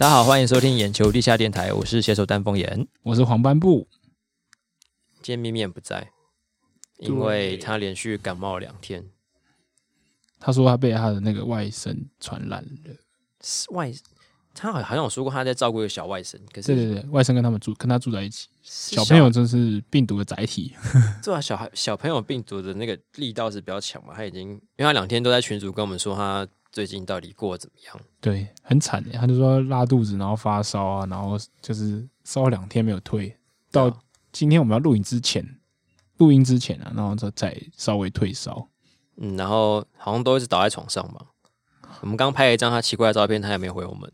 大家好，欢迎收听眼球地下电台，我是写手丹凤眼，我是黄斑布。今天咪咪不在，因为他连续感冒两天。他说他被他的那个外甥传染了。外，他好像好像有说过他在照顾一个小外甥，可是对对对，外甥跟他们住，跟他住在一起。小朋友真是病毒的载体。对啊，小孩小朋友病毒的那个力道是比较强嘛？他已经，因为他两天都在群组跟我们说他最近到底过得怎么样？对，很惨的。他就说拉肚子，然后发烧啊，然后就是烧两天没有退，到今天我们要录影之前，录音之前啊，然后再再稍微退烧。嗯，然后好像都一直倒在床上吧。我们刚拍了一张他奇怪的照片，他也没有回我们。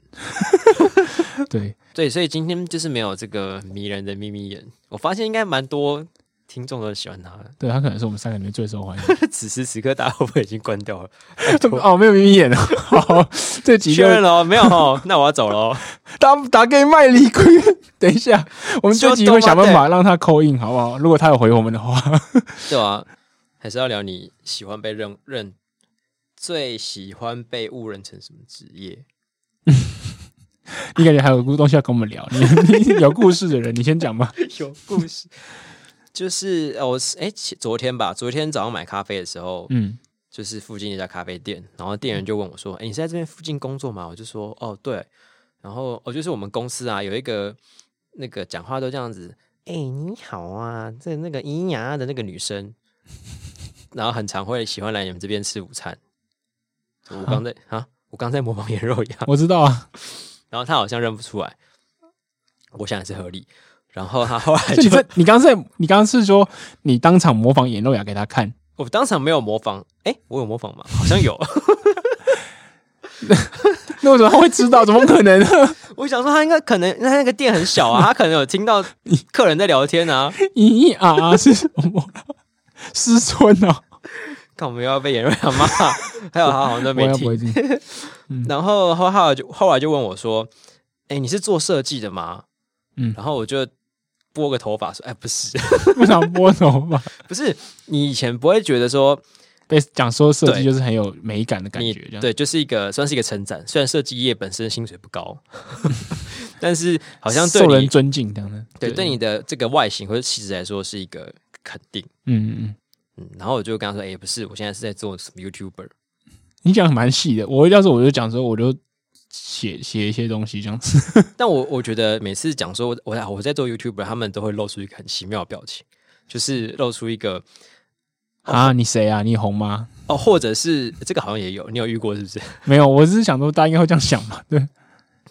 对对，所以今天就是没有这个迷人的咪咪眼。我发现应该蛮多。听众都喜欢他的，对他可能是我们三个里面最受欢迎。此时此刻，大家会不会已经关掉了？哦，没有咪咪眼了。好，这几个确认了，没有哦。那我要走了。打打给麦里亏。等一下，我们这集会想办法让他 call in，好不好？如果他有回我们的话，对啊，还是要聊你喜欢被认认，最喜欢被误认成什么职业？你感觉还有东西要跟我们聊？你你有故事的人，你先讲吧。有故事。就是我哎，昨天吧，昨天早上买咖啡的时候，嗯，就是附近一家咖啡店，然后店员就问我说：“哎，你是在这边附近工作吗？”我就说：“哦，对。”然后哦，就是我们公司啊，有一个那个讲话都这样子，哎，你好啊，这那个咿呀的那个女生，然后很常会喜欢来你们这边吃午餐。我刚在啊，我刚在模仿颜肉一样，我知道啊。然后他好像认不出来，我想也是合理。然后他后来就你刚在你刚刚是说你当场模仿演露雅给他看？我当场没有模仿，哎，我有模仿吗？好像有。那为什么他会知道？怎么可能？我想说他应该可能，那他那个店很小啊，他可能有听到客人在聊天啊。咦啊是什么？师尊哦，看我们又要被颜露雅骂，还有他好像都没听。然后后来就后来就问我说：“哎，你是做设计的吗？”嗯，然后我就。拨个头发说：“哎，不是，不想拨头发。不是你以前不会觉得说被讲说设计就是很有美感的感觉，对，就是一个算是一个称赞。虽然设计业本身薪水不高，但是好像对受人尊敬这样的。对，对你的这个外形或者气质来说是一个肯定。嗯嗯嗯。然后我就跟他说：‘哎，不是，我现在是在做什么 YouTuber。’你讲的蛮细的。我要是我就讲说，我就。”写写一些东西这样子，但我我觉得每次讲说我我在做 YouTuber，他们都会露出一个很奇妙的表情，就是露出一个啊，你谁啊？你红吗？哦，或者是这个好像也有，你有遇过是不是？没有，我只是想说大家应该会这样想嘛，对，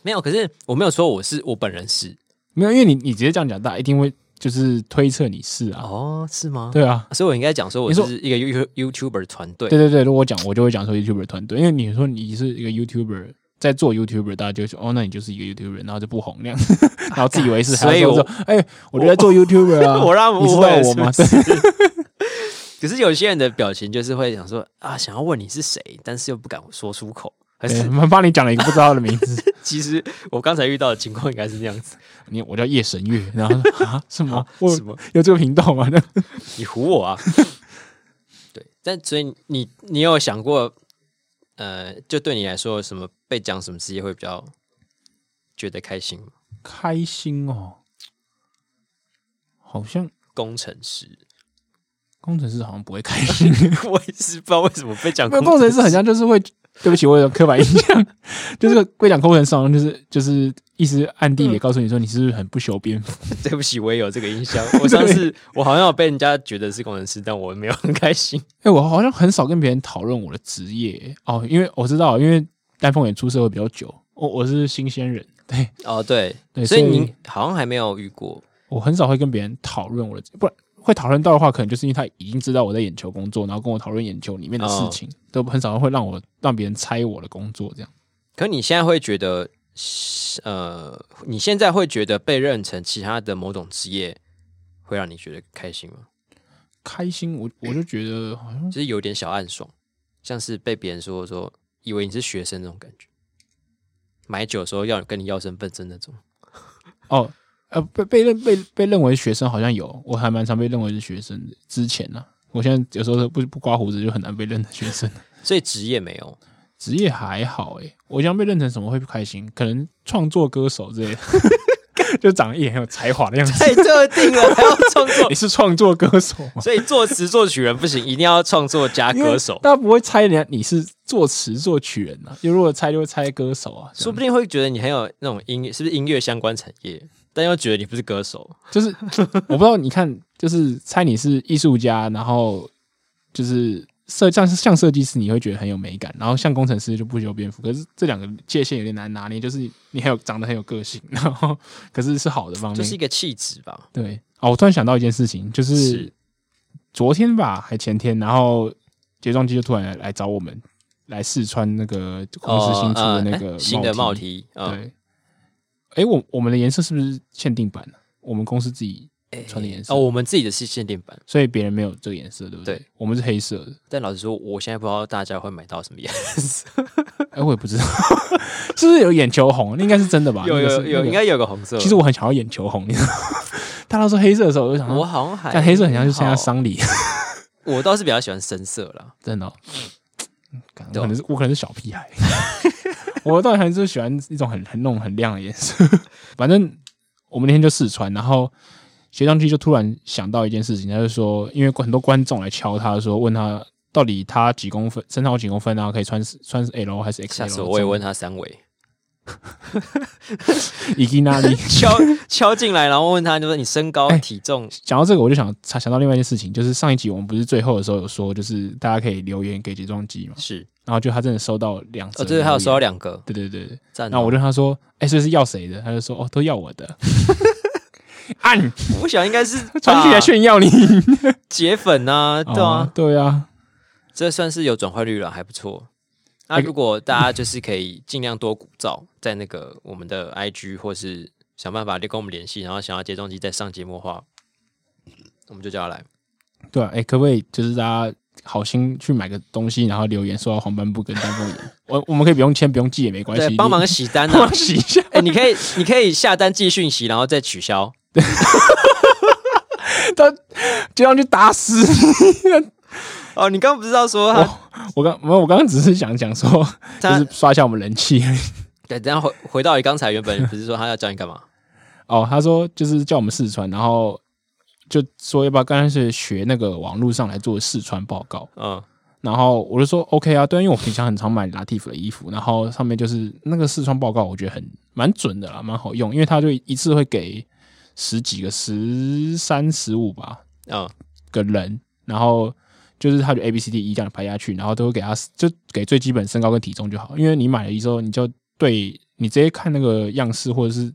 没有，可是我没有说我是我本人是没有，因为你你直接这样讲，大家一定会就是推测你是啊，哦，是吗？对啊，所以我应该讲说我是一个 You YouTuber 团队，对对对，如果我讲我就会讲说 YouTuber 团队，因为你说你是一个 YouTuber。在做 YouTuber，大家就说哦，那你就是一个 YouTuber，然后就不红那样，然后自以为是，所以我说，哎、欸，我就在做 YouTuber 啊，我让你知道我吗？对。可是有些人的表情就是会想说啊，想要问你是谁，但是又不敢说出口，还是我帮你讲了一个不知道的名字。其实我刚才遇到的情况应该是这样子，你我叫夜神月，然后啊什么什么有这个频道吗？你唬我啊？对，但所以你你有想过？呃，就对你来说，什么被讲什么职业会比较觉得开心？开心哦，好像工程师，工程师好像不会开心。我也是不知道为什么被讲。工程师好像就是会。对不起，我有刻板印象，就是会讲工程师，就是就是意思暗地里告诉你说你是不是很不修边幅。对不起，我也有这个印象。我上次我好像有被人家觉得是工程师，但我没有很开心。哎、欸，我好像很少跟别人讨论我的职业哦，因为我知道，因为丹凤也出社会比较久，我我是新鲜人。对，哦对对，所以你好像还没有遇过。我很少会跟别人讨论我的，不然。会讨论到的话，可能就是因为他已经知道我在眼球工作，然后跟我讨论眼球里面的事情，哦、都很少会让我让别人猜我的工作这样。可你现在会觉得，呃，你现在会觉得被认成其他的某种职业，会让你觉得开心吗？开心，我我就觉得好像就是有点小暗爽，像是被别人说说以为你是学生那种感觉，买酒的时候要跟你要身份证那种。哦。呃，被被认被被认为学生好像有，我还蛮常被认为是学生的。之前呢、啊，我现在有时候不不刮胡子就很难被认的学生。所以职业没有，职业还好哎，我想被认成什么会不开心？可能创作歌手之类的。就长得也很有才华的样子，太特定了，还要创作？你是创作歌手吗？所以作词作曲人不行，一定要创作加歌手。大家不会猜人家你是作词作曲人啊，因为如果猜就会猜歌手啊，说不定会觉得你很有那种音乐，是不是音乐相关产业？但又觉得你不是歌手，就是我不知道。你看，就是猜你是艺术家，然后就是。设像是像设计师，你会觉得很有美感，然后像工程师就不修边幅。可是这两个界限有点难拿捏，就是你很有长得很有个性，然后可是是好的方面，就是一个气质吧。对哦，我突然想到一件事情，就是昨天吧，还前天，然后睫状肌就突然来，来找我们来试穿那个公司新出的那个、哦呃、新的帽 T。对，哎、欸，我我们的颜色是不是限定版？我们公司自己。穿的颜色哦，我们自己的是限定版，所以别人没有这个颜色，对不对？对，我们是黑色的。但老实说，我现在不知道大家会买到什么颜色。哎，我也不知道，是不是有眼球红？那应该是真的吧？有有有，应该有个红色。其实我很想要眼球红，你知道？大家都说黑色的时候，我就想，我好像还但黑色很像是参加丧礼。我倒是比较喜欢深色了，真的。可能是我可能是小屁孩，我倒还是喜欢一种很很那种很亮的颜色。反正我们那天就试穿，然后。学上去就突然想到一件事情，他就说，因为很多观众来敲他说，问他到底他几公分，身高几公分啊？可以穿穿 L 还是 XL？我也问他三围，以及哪里敲敲进来，然后问他，就说你身高体重。讲、欸、到这个，我就想想到另外一件事情，就是上一集我们不是最后的时候有说，就是大家可以留言给睫状肌嘛？是，然后就他真的收到两次，哦，对，他有收到两个，对对对对。然后我就跟他说，哎、欸，所以是要谁的？他就说，哦，都要我的。按，我想应该是 传起来炫耀你铁粉啊，对啊，哦、对啊，这算是有转换率了，还不错。那如果大家就是可以尽量多鼓噪，在那个我们的 IG 或是想办法跟我们联系，然后想要接中机再上节目的话，我们就叫他来。对啊，哎、欸，可不可以就是大家好心去买个东西，然后留言说要黄斑部跟丹凤眼，我我们可以不用签不用寄也没关系，帮忙洗单啊，洗一下。哎、欸，你可以你可以下单寄讯息，然后再取消。他就要去打死你！哦，你刚刚不知道说他？我刚没有，我刚刚只是想讲说，就是刷一下我们人气。对，等下回回到你刚才原本不是说他要叫你干嘛？哦，他说就是叫我们试穿，然后就说要不要干脆学那个网络上来做试穿报告。嗯，然后我就说 OK 啊，对，因为我平常很常买 Latif 的衣服，然后上面就是那个试穿报告，我觉得很蛮准的啦，蛮好用，因为他就一次会给。十几个、十三、十五吧，嗯，个人，然后就是他就 A B C D E 这样排下去，然后都会给他就给最基本身高跟体重就好，因为你买了之后，你就对你直接看那个样式或者是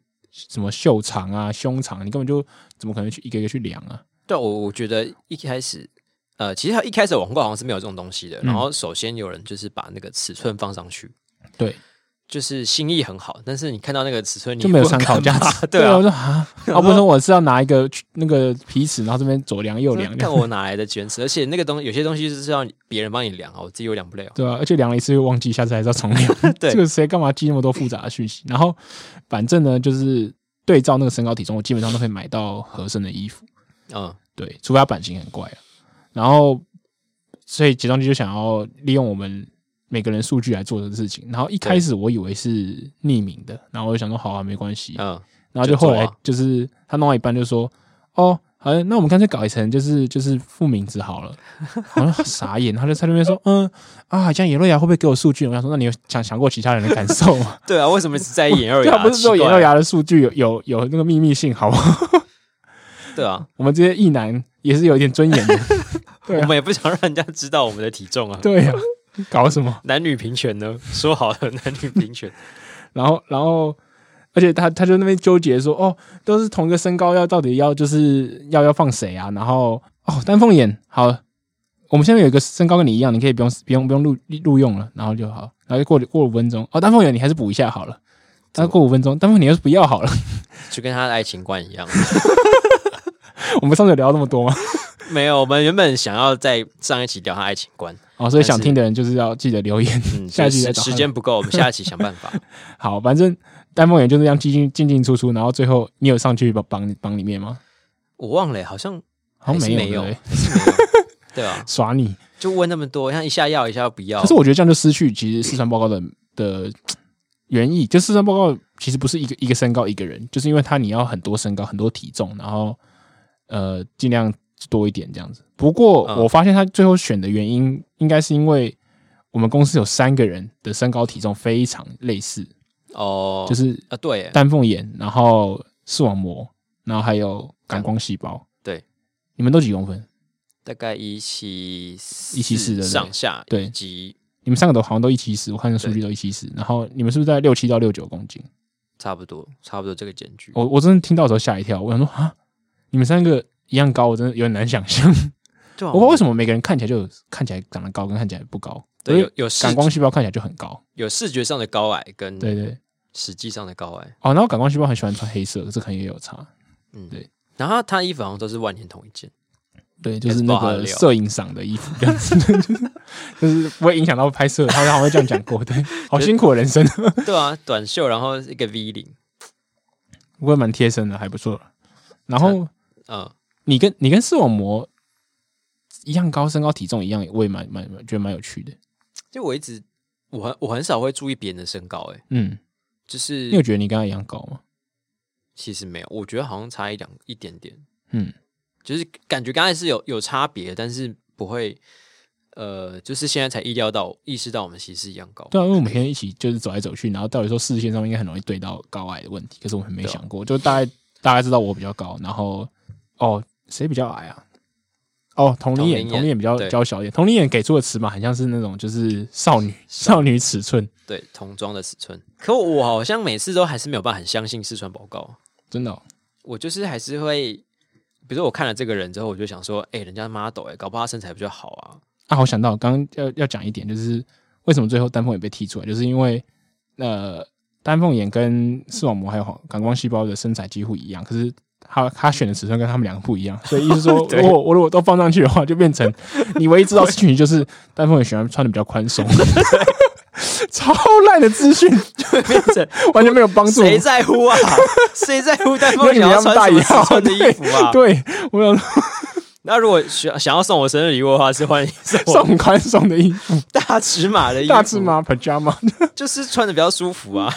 什么袖长啊、胸长，你根本就怎么可能去一个一个去量啊？对，我我觉得一开始，呃，其实他一开始网购好像是没有这种东西的，然后首先有人就是把那个尺寸放上去，嗯、对。就是心意很好，但是你看到那个尺寸你就没有参考价值。对啊，我说啊，我不说我是要拿一个那个皮尺，然后这边左量右量，看我哪来的卷尺？而且那个东西有些东西是要别人帮你量啊，我自己又量不了。对啊，而且量了一次又忘记，下次还是要重量。对，这个谁干嘛记那么多复杂的讯息？然后反正呢，就是对照那个身高体重，我基本上都可以买到合身的衣服。嗯，对，除非它版型很怪啊。然后所以集装机就想要利用我们。每个人数据来做的事情，然后一开始我以为是匿名的，然后我就想说好啊，没关系，嗯，然后就后来就是他弄到一半就说，哦，好，那我们干脆搞一层就是就是副名字好了，好像傻眼，他就在那边说，嗯啊，像眼肉牙会不会给我数据？我想说，那你有想想过其他人的感受吗？对啊，为什么只在意眼肉芽？他不是说眼肉牙的数据有有有那个秘密性，好不好？对啊，我们这些异男也是有一点尊严的，对啊，我们也不想让人家知道我们的体重啊，对啊。搞什么男女平权呢？说好了男女平权，然后，然后，而且他他就那边纠结说，哦，都是同一个身高，要到底要就是要要放谁啊？然后，哦，丹凤眼，好，我们现在有一个身高跟你一样，你可以不用不用不用录录用了，然后就好，然后就过过五分钟，哦，丹凤眼你还是补一下好了，然后过五分钟，丹凤眼你要是不要好了，就跟他的爱情观一样。我们上次有聊那么多吗？没有，我们原本想要在上一期聊他爱情观。哦，所以想听的人就是要记得留言。嗯，下一期时间不够，我们下一期想办法。好，反正丹凤眼就这样进进进进出出，然后最后你有上去榜榜榜里面吗？我忘了，好像好像没有，没有，对啊，耍你。就问那么多，像一下要一下不要。可是我觉得这样就失去其实四川报告的的 原意，就四川报告其实不是一个一个身高一个人，就是因为他你要很多身高很多体重，然后呃尽量多一点这样子。不过我发现他最后选的原因，应该是因为我们公司有三个人的身高体重非常类似。哦，就是啊对，丹凤眼，然后视网膜，然后还有感光细胞，对，你们都几公分？大概一七一七四的上下，对，及你们三个都好像都一七四，我看这数据都一七四，然后你们是不是在六七到六九公斤？差不多，差不多这个间距。我我真的听到的时候吓一跳，我想说啊，你们三个一样高，我真的有点难想象。对啊，我不知道为什么每个人看起来就看起来长得高，跟看起来不高。对，有有感光细胞看起来就很高，有视觉上的高矮跟对对实际上的高矮。哦，然后感光细胞很喜欢穿黑色，这可能也有差。嗯，对。然后他衣服好像都是万年同一件。对，就是那个摄影赏的衣服这样子，就是就是不会影响到拍摄。他好像会这样讲过，对，好辛苦的人生。对啊，短袖，然后一个 V 领，不过蛮贴身的，还不错。然后，嗯，你跟你跟视网膜一样高，身高体重一样，我也蛮蛮觉得蛮有趣的。就我一直，我很我很少会注意别人的身高，哎，嗯，就是你有觉得你跟他一样高吗？其实没有，我觉得好像差一两一点点，嗯。就是感觉刚才是有有差别，但是不会，呃，就是现在才意料到意识到我们其实是一样高。对啊，因为我们每天一起就是走来走去，然后到底说视线上面应该很容易对到高矮的问题，可是我们没想过，就大概大概知道我比较高，然后哦，谁比较矮啊？哦，同龄眼，同龄眼比较娇小一点，同龄眼给出的尺码很像是那种就是少女少女尺寸，对，童装的尺寸。可我好像每次都还是没有办法很相信试穿报告，真的，哦，我就是还是会。比如说我看了这个人之后，我就想说，哎、欸，人家 model 哎，搞不好他身材比较好啊。啊，我想到刚刚要要讲一点，就是为什么最后丹凤眼被踢出来，就是因为呃，丹凤眼跟视网膜还有感光细胞的身材几乎一样，可是他他选的尺寸跟他们两个不一样，所以意思说，如果我如果都放上去的话，就变成 你唯一知道事情就是丹凤也喜欢穿的比较宽松。超烂的资讯，就变成完全没有帮助。谁在乎啊？谁在乎丹凤想要穿什么尺寸的衣服啊？对，我有。那如果想想要送我生日礼物的话，是欢迎送宽松的衣服，大尺码的衣服，大尺码 pajama，就是穿的比较舒服啊。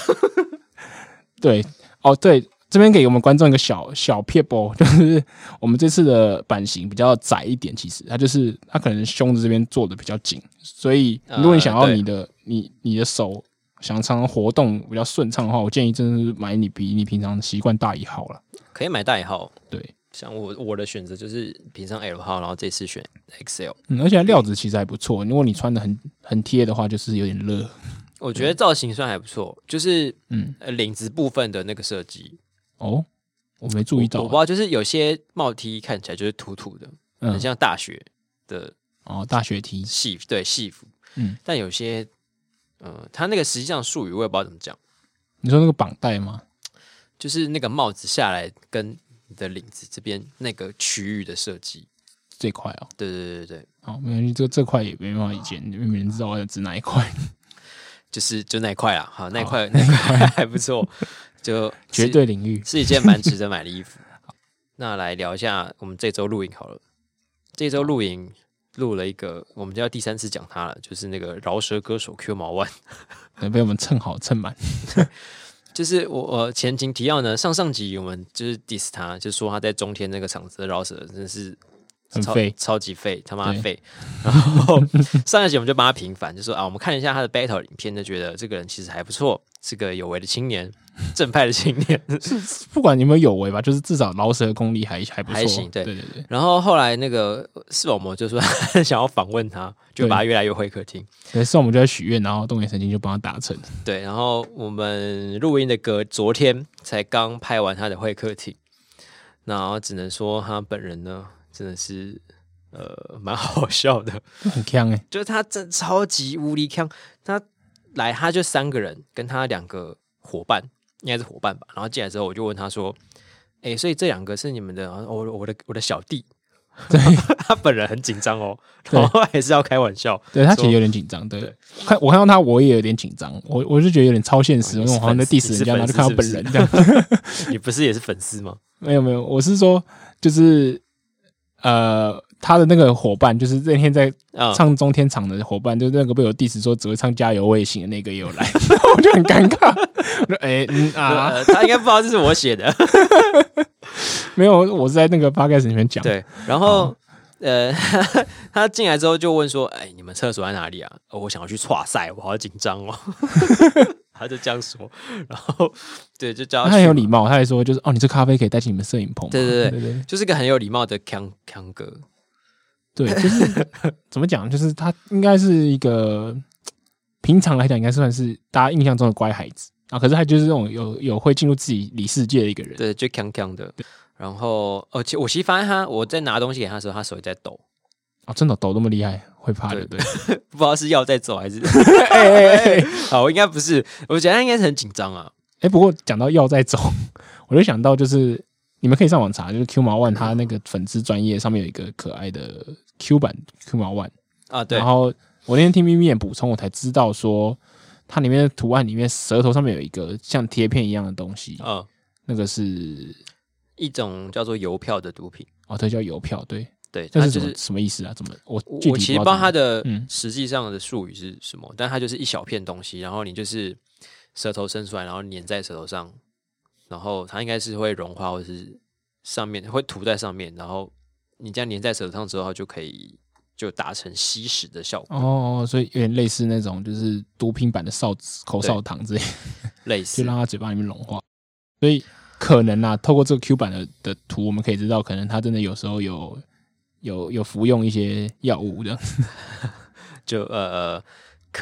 对，哦，对。这边给我们观众一个小小撇步，就是我们这次的版型比较窄一点，其实它就是它可能胸子这边做的比较紧，所以如果你想要你的、呃、你你的手想常常活动比较顺畅的话，我建议真的是买你比你平常习惯大一号了。可以买大一号，对，像我我的选择就是平常 L 号，然后这次选 XL，嗯，而且料子其实还不错。如果你穿的很很贴的话，就是有点热。我觉得造型算还不错，就是嗯，领子部分的那个设计。哦，我没注意到，我不知道，就是有些帽 T 看起来就是土土的，嗯，很像大学的哦，大学 T 戏对戏服，嗯，但有些，呃，它那个实际上术语我也不知道怎么讲。你说那个绑带吗？就是那个帽子下来跟你的领子这边那个区域的设计。这块哦，对对对对。对，好，没关系，这这块也没办法理解，因为没人知道我要指哪一块，就是就那一块啦，好，那一块。那一块还不错。就绝对领域是一件蛮值得买的衣服。那来聊一下我们这周录影好了。这周录影录了一个，我们就要第三次讲他了，就是那个饶舌歌手 Q 毛万，被我们蹭好蹭满。就是我我前情提要呢，上上集我们就是 diss 他，就说他在中天那个场子的饶舌真的是超废，超级废，他妈废。然后上一集我们就帮他平反，就说啊，我们看一下他的 battle 影片，就觉得这个人其实还不错，是个有为的青年。正派的青年，是不管你们有为吧，就是至少饶舌功力还还不错，还行。对对对对。然后后来那个视网膜就说 想要访问他，就把他约来约会客厅。对，视网膜就在许愿，然后动眼神经就帮他达成。对，然后我们录音的隔昨天才刚拍完他的会客厅，然后只能说他本人呢真的是呃蛮好笑的，很强哎，就是他真超级无敌强。他来他就三个人，跟他两个伙伴。应该是伙伴吧，然后进来之后，我就问他说：“哎、欸，所以这两个是你们的？我我的我的小弟。对” 他本人很紧张哦，然后还是要开玩笑。对他其实有点紧张。对，对看我看到他，我也有点紧张。我我就觉得有点超现实，因为我好像在 diss 人家，然后就看到本人这样。你不是也是粉丝吗？没有没有，我是说就是呃。他的那个伙伴，就是那天在唱中天场的伙伴，就是那个被我 diss 说只会唱加油卫星的那个也有来，我就很尴尬。我说：“哎，嗯啊，他应该不知道这是我写的。”没有，我是在那个 podcast 里面讲。对，然后呃，他进来之后就问说：“哎，你们厕所在哪里啊？”我想要去剉赛，我好紧张哦。他就这样说，然后对，就叫他，他很有礼貌，他还说就是哦，你这咖啡可以带进你们摄影棚。对对对对，就是个很有礼貌的康康哥。对，就是怎么讲，就是他应该是一个平常来讲应该算是大家印象中的乖孩子啊，可是他就是这种有有会进入自己理世界的一个人。对，就强强的。然后，而且我其实发现他，我在拿东西给他的时候，他手也在抖。哦，真的抖那么厉害，会怕的，对，对 不知道是药在走还是？哎哎哎，好，应该不是，我觉得他应该是很紧张啊。哎，不过讲到药在走，我就想到就是你们可以上网查，就是 Q 毛 One 他那个粉丝专业上面有一个可爱的 Q 版 Q 毛 One 啊，对。然后我那天听咪咪眼补充，我才知道说它里面的图案里面舌头上面有一个像贴片一样的东西啊，那个是一种叫做邮票的毒品哦，它叫邮票，对。对，这是什么、就是、什么意思啊？怎么我我其实不知道它的实际上的术语是什么，嗯、但它就是一小片东西，然后你就是舌头伸出来，然后粘在舌头上，然后它应该是会融化，或者是上面会涂在上面，然后你这样粘在手上之后，就可以就达成吸食的效果。哦，所以有点类似那种就是毒品版的哨子口哨糖之类，类似，就让它嘴巴里面融化。所以可能啊，透过这个 Q 版的的图，我们可以知道，可能它真的有时候有。有有服用一些药物的，就呃，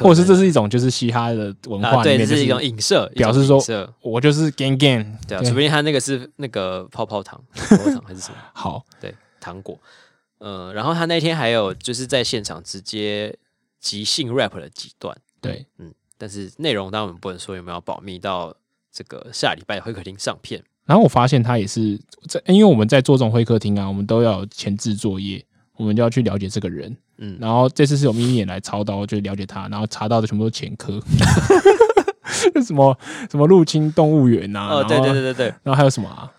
或者是这是一种就是嘻哈的文化对，这是一种影射，表示说我就是 gang gang，对啊，除非他那个是那个泡泡糖、泡泡糖还是什么？好，对，糖果，嗯，然后他那天还有就是在现场直接即兴 rap 了几段，对，嗯，但是内容当然我们不能说有没有保密到这个下礼拜会客厅上片。然后我发现他也是在，因为我们在做这种会客厅啊，我们都要前置作业，我们就要去了解这个人。嗯，然后这次是有眯眯眼来操刀，就了解他，然后查到的全部都前科，什么什么入侵动物园啊，哦，对对对对对，然后还有什么啊？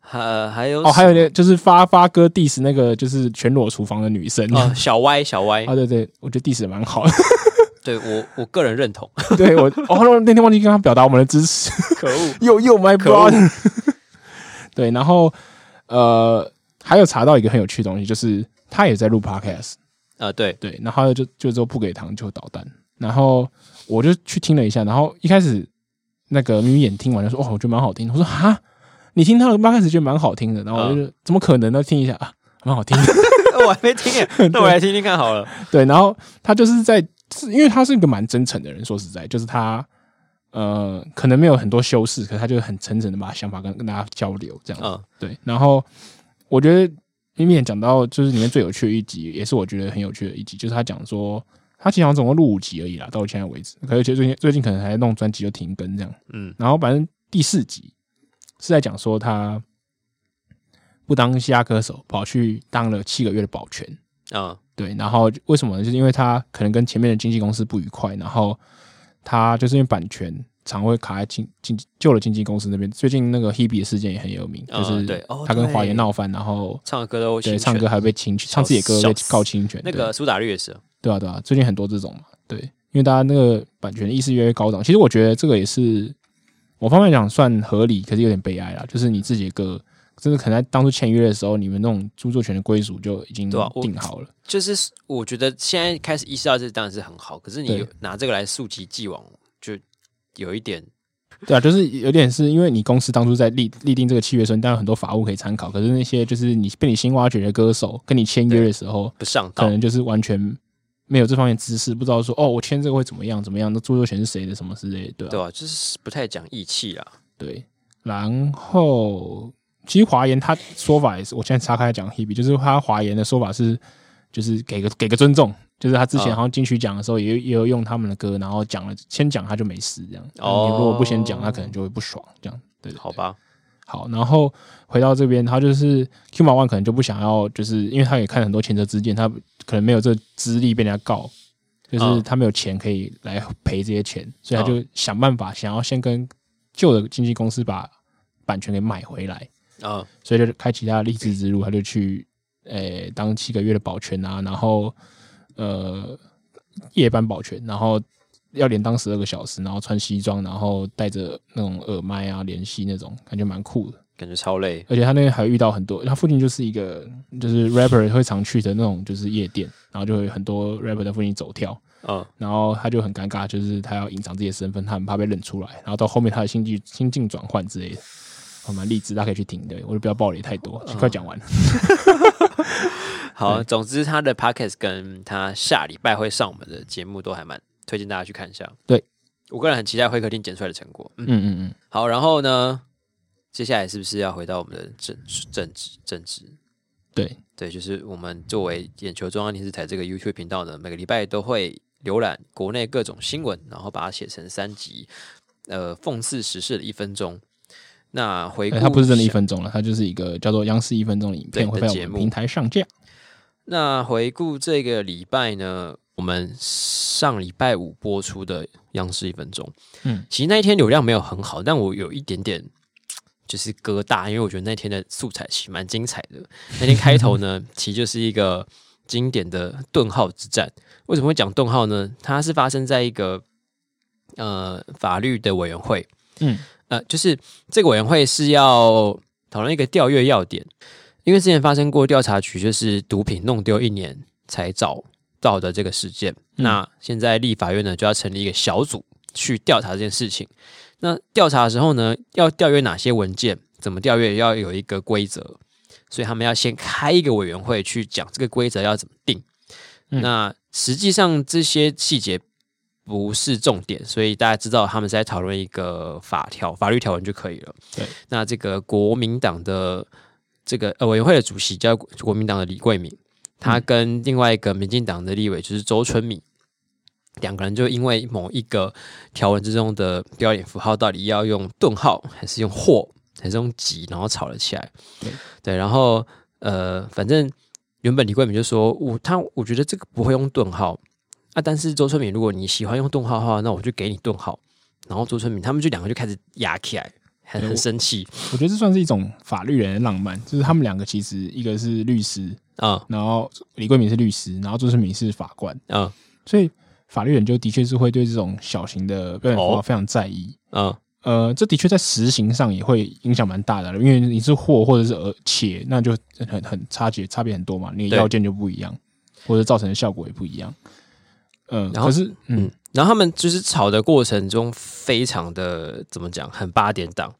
还还有哦，还有那就是发发哥 diss 那个就是全裸厨房的女生，哦，小歪小歪啊，对对，我觉得 diss 蛮好的。对我，我个人认同。对我，哦，那天忘记跟他表达我们的支持。可恶，又又 my brother。对，然后呃，还有查到一个很有趣的东西，就是他也在录 podcast 啊、呃，对对，然后就就说不给糖就捣蛋，然后我就去听了一下，然后一开始那个咪咪眼听完就说，哦，我觉得蛮好听的。我说哈，你听他的 podcast 觉得蛮好听的，然后我就说、嗯、怎么可能呢？听一下啊，蛮好听的。我还没听，那我来听听看好了。对，然后他就是在。是因为他是一个蛮真诚的人，说实在，就是他呃，可能没有很多修饰，可是他就很诚诚的把想法跟跟大家交流，这样子。嗯、对。然后我觉得咪咪讲到就是里面最有趣的一集，也是我觉得很有趣的一集，就是他讲说他其实好像总共录五集而已啦，到现在为止。可是最近最近可能还在弄专辑就停更这样。嗯。然后反正第四集是在讲说他不当嘻哈歌手，跑去当了七个月的保全。啊。对，然后为什么呢？就是因为他可能跟前面的经纪公司不愉快，然后他就是因为版权常会卡在经经旧的经纪公司那边。最近那个 Hebe 的事件也很有名，嗯、就是对，他跟华研闹翻，然后唱歌都对唱歌还被侵权，唱自己的歌被告侵权。那个苏打绿也是，对啊对啊，最近很多这种嘛，对，因为大家那个版权的意识越来越高涨。其实我觉得这个也是某方面讲算合理，可是有点悲哀啦，就是你自己的歌。真的可能在当初签约的时候，你们那种著作权的归属就已经定好了。就是我觉得现在开始意识到这当然是很好，可是你拿这个来溯及既往，就有一点。对啊，就是有点是因为你公司当初在立立定这个契约时，当然很多法务可以参考。可是那些就是你被你新挖掘的歌手跟你签约的时候不上，可能就是完全没有这方面知识，不知道说哦，我签这个会怎么样怎么样，那著作权是谁的什么之类的，对吧？对啊，就是不太讲义气啊。对，然后。其实华研他说法也是，我现在岔开讲 Hebe，就是他华研的说法是，就是给个给个尊重，就是他之前好像金曲奖的时候也也有用他们的歌，然后讲了先讲他就没事这样，哦、你如果不先讲，他可能就会不爽这样，对，好吧，好，然后回到这边，他就是 Q 马 One 可能就不想要，就是因为他也看很多前车之鉴，他可能没有这个资历被人家告，就是他没有钱可以来赔这些钱，所以他就想办法想要先跟旧的经纪公司把版权给买回来。啊，oh. 所以就开启他的励志之路，他就去诶当七个月的保全啊，然后呃夜班保全，然后要连当十二个小时，然后穿西装，然后带着那种耳麦啊联系那种，感觉蛮酷的，感觉超累。而且他那边还遇到很多，他附近就是一个就是 rapper 会常去的那种就是夜店，然后就会很多 rapper 在附近走跳。嗯，然后他就很尴尬，就是他要隐藏自己的身份，他很怕被认出来。然后到后面他的心境心境转换之类的，还蛮励志，大家可以去听。对，我就不要暴雷太多，嗯、快讲完了。好，总之他的 podcast 跟他下礼拜会上我们的节目都还蛮推荐大家去看一下。对，我个人很期待会客厅剪出来的成果。嗯嗯嗯。好，然后呢，接下来是不是要回到我们的正正职正职？对对，就是我们作为眼球中央电视台这个 YouTube 频道呢，每个礼拜都会。浏览国内各种新闻，然后把它写成三集，呃，讽刺时事的一分钟。那回顾，它不是真的一分钟了，它就是一个叫做“央视一分钟”的影片，会在我们平台上架。那回顾这个礼拜呢，我们上礼拜五播出的“央视一分钟”，嗯，其实那一天流量没有很好，但我有一点点就是疙瘩，因为我觉得那天的素材其实蛮精彩的。那天开头呢，其实就是一个。经典的顿号之战，为什么会讲顿号呢？它是发生在一个呃法律的委员会，嗯呃，就是这个委员会是要讨论一个调阅要点，因为之前发生过调查局就是毒品弄丢一年才找到的这个事件，嗯、那现在立法院呢就要成立一个小组去调查这件事情。那调查的时候呢，要调阅哪些文件，怎么调阅，要有一个规则。所以他们要先开一个委员会去讲这个规则要怎么定。嗯、那实际上这些细节不是重点，所以大家知道他们是在讨论一个法条、法律条文就可以了。对，那这个国民党的这个呃委员会的主席叫国民党的李桂敏，他跟另外一个民进党的立委就是周春米，两个人就因为某一个条文之中的标点符号到底要用顿号还是用或。还是用几，然后吵了起来。对，对，然后呃，反正原本李桂敏就说，我他我觉得这个不会用顿号啊，但是周春敏，如果你喜欢用顿号的话，那我就给你顿号。然后周春敏他们就两个就开始压起来，很很生气。我觉得这算是一种法律人的浪漫，就是他们两个其实一个是律师啊，嗯、然后李桂敏是律师，然后周春敏是法官啊，嗯、所以法律人就的确是会对这种小型的标点符号非常在意啊。嗯呃，这的确在实行上也会影响蛮大的，因为你是或或者是而且，那就很很差别差别很多嘛，你的要件就不一样，或者造成的效果也不一样。嗯、呃，然后可是嗯，然后他们就是吵的过程中非常的怎么讲，很八点档。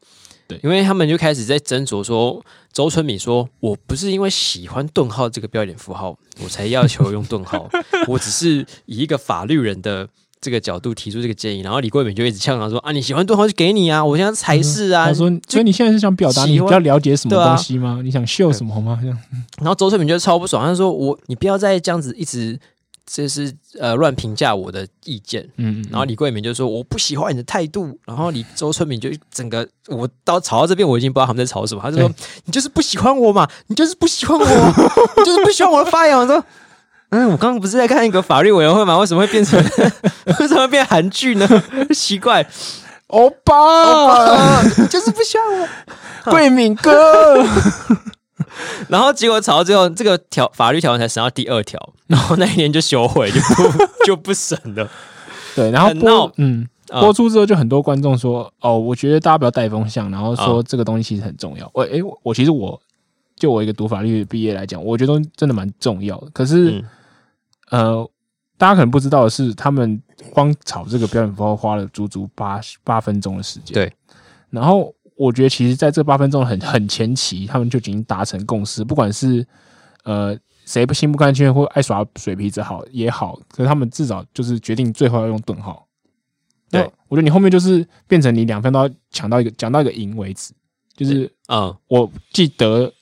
对，因为他们就开始在斟酌说，周春敏说，我不是因为喜欢顿号这个标点符号，我才要求用顿号，我只是以一个法律人的。这个角度提出这个建议，然后李桂敏就一直呛他说：“啊，你喜欢顿号就给你啊，我现在才是啊。”他说：“所以你现在是想表达你比较了解什么东西吗？啊、你想秀什么吗？”这样。然后周春敏就超不爽，他说：“我你不要再这样子一直就是呃乱评价我的意见。”嗯，嗯，然后李桂敏就说：“我不喜欢你的态度。”然后李周春敏就整个我到吵到这边，我已经不知道他们在吵什么。他就说：“你就是不喜欢我嘛，你就是不喜欢我，你就是不喜欢我的发言。”我说。嗯，我刚刚不是在看一个法律委员会嘛？为什么会变成 为什么会变韩剧呢？奇怪，欧巴，欧巴 就是不喜欢我，桂敏哥。然后结果吵到最后，这个条法律条文才审到第二条，然后那一年就休会，就不 就不审了。对，然后播闹嗯播出之后，就很多观众说：“哦，我觉得大家不要带风向，然后说这个东西其实很重要。”我哎，我其实我就我一个读法律毕业来讲，我觉得真的蛮重要的。可是。嗯呃，大家可能不知道的是，他们光炒这个标点符号花了足足八八分钟的时间。对，然后我觉得，其实在这八分钟很很前期，他们就已经达成共识，不管是呃谁不心不甘情愿或爱耍水皮子好也好，可是他们至少就是决定最后要用顿号。对，我觉得你后面就是变成你两分都要抢到一个讲到一个赢为止，就是嗯，我记得。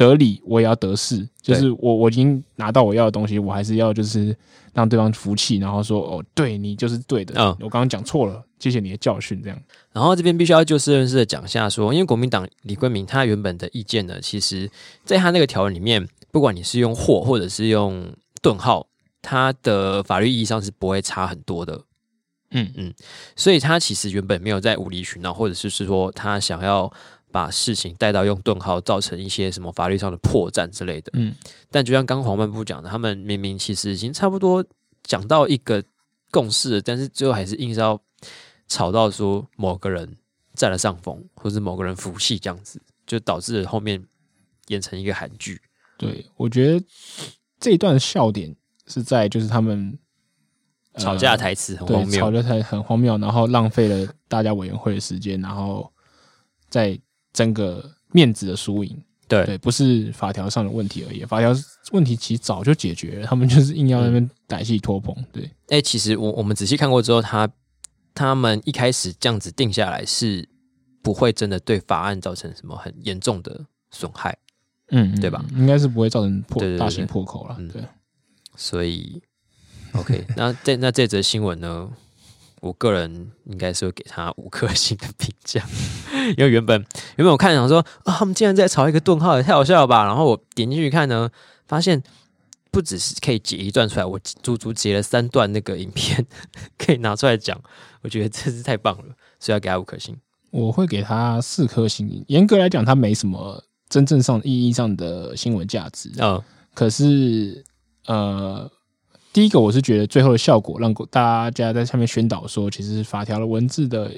得理，我也要得势，就是我我已经拿到我要的东西，我还是要就是让对方服气，然后说哦，对你就是对的，嗯，我刚刚讲错了，谢谢你的教训，这样。然后这边必须要就事论事的讲一下说，因为国民党李桂明他原本的意见呢，其实在他那个条文里面，不管你是用或或者是用顿号，他的法律意义上是不会差很多的，嗯。嗯，所以他其实原本没有在无理取闹，或者是是说他想要。把事情带到用顿号，造成一些什么法律上的破绽之类的。嗯，但就像刚黄漫部讲的，他们明明其实已经差不多讲到一个共识，但是最后还是硬是要吵到说某个人占了上风，或是某个人服气这样子，就导致后面演成一个韩剧。对，我觉得这一段笑点是在就是他们。吵架台词很荒谬，吵架台很荒谬，然后浪费了大家委员会的时间，然后再争个面子的输赢。对对，不是法条上的问题而已，法条问题其实早就解决了，他们就是硬要那边歹戏拖棚。对，哎、欸，其实我我们仔细看过之后，他他们一开始这样子定下来是不会真的对法案造成什么很严重的损害，嗯，对吧？应该是不会造成破大型破口了。对，所以。OK，那这那这则新闻呢？我个人应该是会给他五颗星的评价，因为原本原本我看想说啊，他们竟然在炒一个顿号，也太好笑了吧！然后我点进去看呢，发现不只是可以截一段出来，我足足截了三段那个影片 可以拿出来讲，我觉得真是太棒了，所以要给他五颗星。我会给他四颗星，严格来讲，它没什么真正上意义上的新闻价值啊、哦。可是呃。第一个，我是觉得最后的效果让大家在下面宣导说，其实法条的文字的，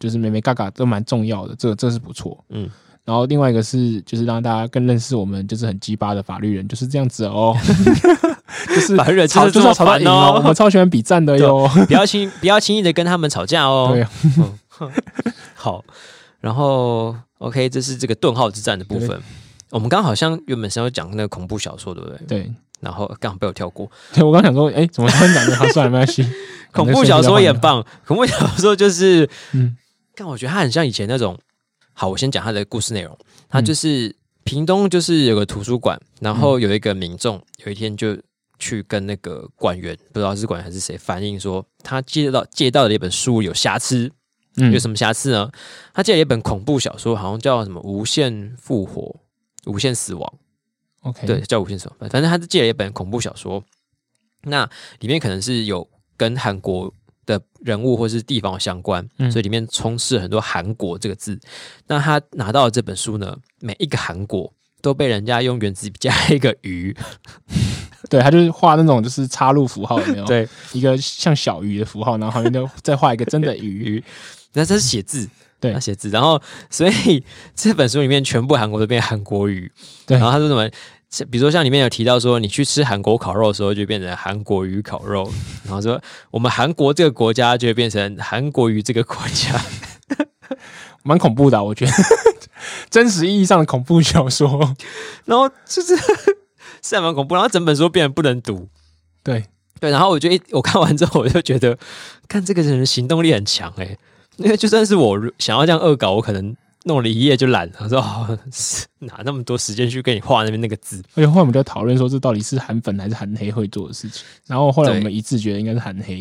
就是眉眉角角都蛮重要的，这个这是不错。嗯，然后另外一个是，就是让大家更认识我们，就是很鸡巴的法律人就是这样子哦，就是法律人吵就是吵到赢哦，我们超喜欢比赞的哟，不要轻不要轻易的跟他们吵架哦。对、啊嗯，好，然后 OK，这是这个顿号之战的部分。我们刚好像原本是要讲那个恐怖小说，对不对？对。然后刚好被我跳过。对，我刚想说，哎，怎么突然讲的？好，算了，没关系。恐怖小说也很棒。恐怖小说就是，嗯，但我觉得它很像以前那种。好，我先讲它的故事内容。它就是屏东，就是有个图书馆，然后有一个民众有一天就去跟那个馆员，不知道是馆员还是谁，反映说他借到借到的一本书有瑕疵。嗯，有什么瑕疵呢？他借了一本恐怖小说，好像叫什么《无限复活》《无限死亡》。OK，对，叫无限手。反正他是借了一本恐怖小说，那里面可能是有跟韩国的人物或是地方相关，嗯，所以里面充斥很多“韩国”这个字。那他拿到的这本书呢，每一个韩国都被人家用原子笔加一个鱼，对，他就是画那种就是插入符号，有没有？对，一个像小鱼的符号，然后旁边就再画一个真的鱼，鱼，那这是写字。对，他写字，然后所以这本书里面全部韩国都变韩国语。对，然后他说什么？比如说像里面有提到说，你去吃韩国烤肉的时候，就变成韩国鱼烤肉。然后说我们韩国这个国家就会变成韩国鱼这个国家，蛮恐怖的啊，我觉得 真实意义上的恐怖小说。然后就是是还蛮恐怖，然后整本书变得不能读。对对，然后我觉得我看完之后，我就觉得看这个人的行动力很强哎。因为就算是我想要这样恶搞，我可能弄了一夜就懒了。我说哦，哪那么多时间去给你画那边那个字？而且后来我们就讨论说，这到底是韩粉还是韩黑会做的事情。然后后来我们一致觉得应该是韩黑，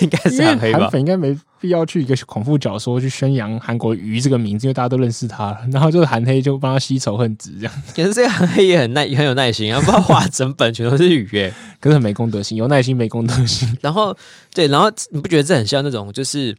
应该是韩黑吧？韩粉应该没必要去一个恐怖小说去宣扬韩国鱼这个名字，因为大家都认识他。然后就是韩黑就帮他吸仇恨值这样。可是这个韩黑也很耐，很有耐心啊，不知道画整本全都是鱼耶，可是很没公德心，有耐心没公德心。然后对，然后你不觉得这很像那种就是？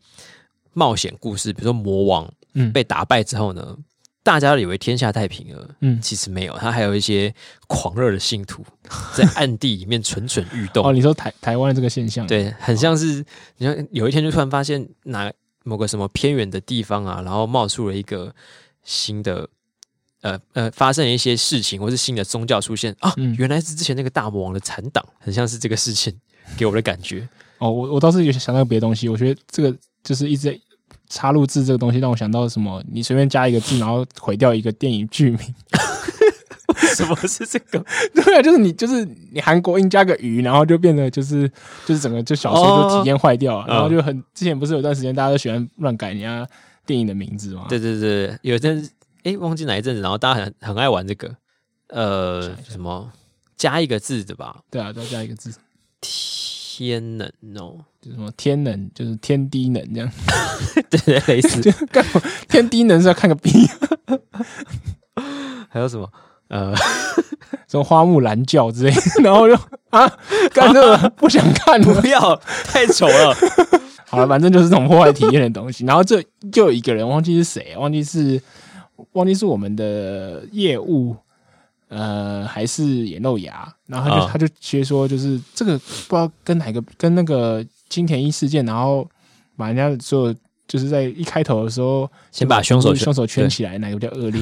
冒险故事，比如说魔王被打败之后呢，嗯、大家都以为天下太平了，嗯，其实没有，他还有一些狂热的信徒 在暗地里面蠢蠢欲动。哦，你说台台湾的这个现象，对，很像是你看有一天就突然发现哪某个什么偏远的地方啊，然后冒出了一个新的，呃呃，发生了一些事情，或是新的宗教出现啊，嗯、原来是之前那个大魔王的残党，很像是这个事情给我的感觉。哦，我我倒是有想到别的东西，我觉得这个就是一直在插入字这个东西，让我想到什么？你随便加一个字，然后毁掉一个电影剧名。什么是这个？对啊，就是你就是你韩国音加个鱼，然后就变得就是就是整个就小说就体验坏掉了，哦，然后就很之前不是有段时间大家都喜欢乱改人家电影的名字吗？对对对，有一阵子哎，忘记哪一阵子，然后大家很很爱玩这个，呃，什么加一个字的吧？对啊，都要加一个字。天能哦，就什么天能，就是天低能这样，对 对，类似。天低能是要看个逼。还有什么？呃，什么花木兰教之类，然后就啊，干这个不想看，不要，太丑了。好了，反正就是这种破坏体验的东西。然后这就有一个人，忘记是谁，忘记是忘记是我们的业务，呃，还是眼漏牙，然后他就、哦、他就接说，就是这个不知道跟哪个跟那个金田一事件，然后把人家做就是在一开头的时候，先把凶手凶手圈起来，哪个比较恶劣？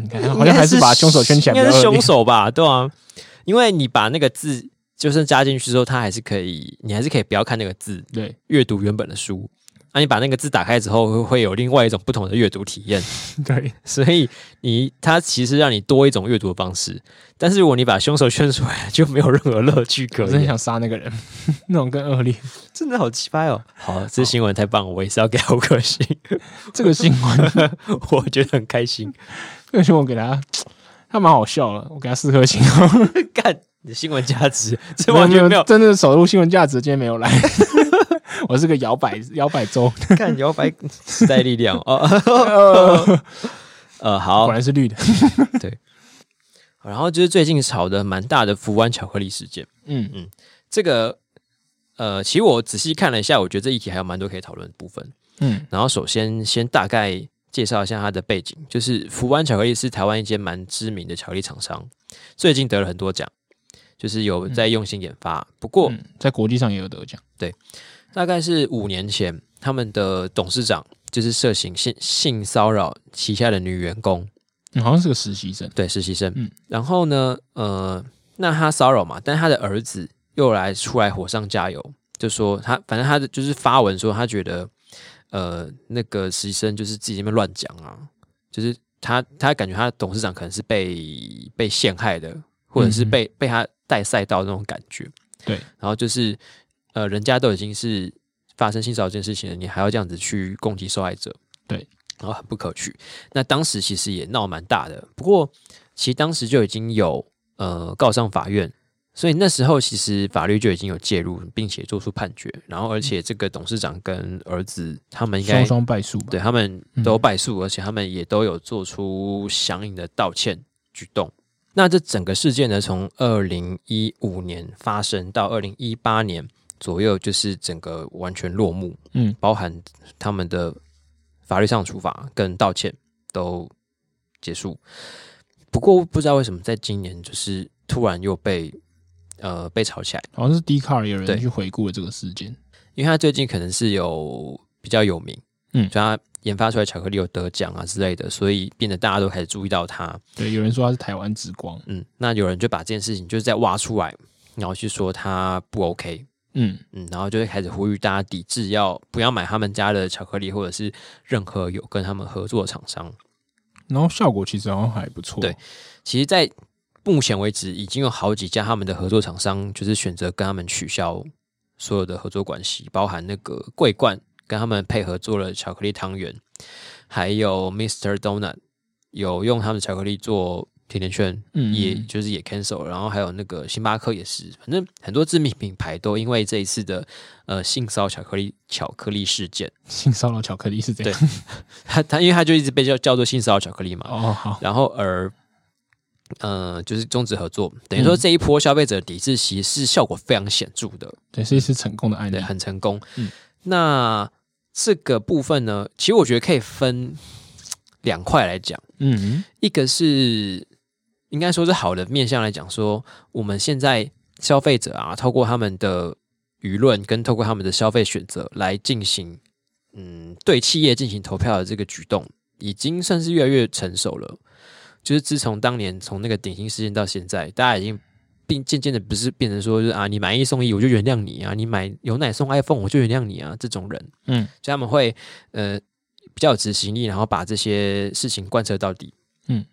你 看，好像还是把凶手圈起来，应该是凶手吧？对啊，因为你把那个字就是加进去之后，他还是可以，你还是可以不要看那个字，对，阅读原本的书。那、啊、你把那个字打开之后，会会有另外一种不同的阅读体验。对，所以你它其实让你多一种阅读的方式。但是如果你把凶手圈出来，就没有任何乐趣可言。我真想杀那个人，那种更恶劣，真的好奇葩哦。好，这新闻太棒了，我也是要给五颗星。这个新闻我觉得很开心。这个新闻我给他，他蛮好笑了，我给他四颗星。干，你的新闻价值，这完全没有，真的守住新闻价值，今天没有来。我是个摇摆摇摆州，看摇摆时代力量哦。呃，好，果然是绿的。对，然后就是最近炒的蛮大的福湾巧克力事件。嗯嗯，这个呃，其实我仔细看了一下，我觉得这议题还有蛮多可以讨论的部分。嗯，然后首先先大概介绍一下它的背景，就是福湾巧克力是台湾一间蛮知名的巧克力厂商，最近得了很多奖，就是有在用心研发。嗯、不过、嗯、在国际上也有得奖。对。大概是五年前，他们的董事长就是涉嫌性性骚扰旗下的女员工，好像是个实习生，对，实习生。嗯，然后呢，呃，那他骚扰嘛，但他的儿子又来出来火上加油，就说他反正他的就是发文说他觉得，呃，那个实习生就是自己那边乱讲啊，就是他他感觉他的董事长可能是被被陷害的，或者是被、嗯、被他带赛道那种感觉。对，然后就是。呃，人家都已经是发生性骚扰这件事情了，你还要这样子去攻击受害者，对，然后很不可取。那当时其实也闹蛮大的，不过其实当时就已经有呃告上法院，所以那时候其实法律就已经有介入，并且做出判决。然后而且这个董事长跟儿子他们应该双双败诉，对，他们都败诉，而且他们也都有做出相应的道歉举动。那这整个事件呢，从二零一五年发生到二零一八年。左右就是整个完全落幕，嗯，包含他们的法律上处罚跟道歉都结束。不过不知道为什么在今年就是突然又被呃被炒起来，好像是 Dcard 有人去回顾了这个事件，因为他最近可能是有比较有名，嗯，就他研发出来巧克力有得奖啊之类的，所以变得大家都开始注意到他。对，有人说他是台湾之光，嗯，那有人就把这件事情就是在挖出来，然后去说他不 OK。嗯嗯，然后就会开始呼吁大家抵制，要不要买他们家的巧克力，或者是任何有跟他们合作的厂商。然后效果其实好像还不错。对，其实，在目前为止，已经有好几家他们的合作厂商，就是选择跟他们取消所有的合作关系，包含那个桂冠跟他们配合做了巧克力汤圆，还有 Mister Donut 有用他们的巧克力做。甜甜圈，嗯，也就是也 cancel，然后还有那个星巴克也是，反正很多知名品牌都因为这一次的呃性骚扰巧克力巧克力事件，性骚扰巧克力是这样，对，他他因为他就一直被叫叫做性骚扰巧克力嘛，哦好，然后而呃就是终止合作，等于说这一波消费者抵制其实是效果非常显著的，对，是一次成功的案例，很成功。嗯，那这个部分呢，其实我觉得可以分两块来讲，嗯，一个是。应该说是好的面向来讲，说我们现在消费者啊，透过他们的舆论跟透过他们的消费选择来进行，嗯，对企业进行投票的这个举动，已经算是越来越成熟了。就是自从当年从那个顶薪事件到现在，大家已经并渐渐的不是变成说，就是啊，你买一送一我就原谅你啊，你买有奶送 iPhone 我就原谅你啊，这种人，嗯，所以他们会呃比较有执行力，然后把这些事情贯彻到底，嗯。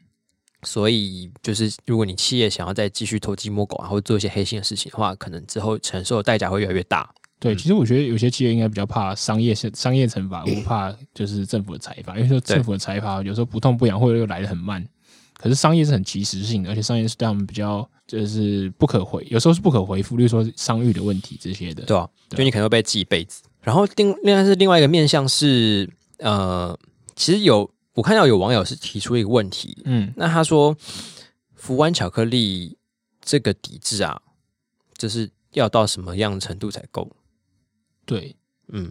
所以，就是如果你企业想要再继续偷鸡摸狗啊，或者做一些黑心的事情的话，可能之后承受的代价会越来越大。对，其实我觉得有些企业应该比较怕商业商业惩罚，不怕就是政府的裁罚。因为说政府的裁罚有时候不痛不痒，或者又来的很慢。可是商业是很及时性的，而且商业是对他们比较就是不可回，有时候是不可回复，例如说商誉的问题这些的。对啊，就你可能会被记一辈子。然后另另外是另外一个面向是，呃，其实有。我看到有网友是提出一个问题，嗯，那他说福湾巧克力这个抵制啊，就是要到什么样的程度才够？对，嗯，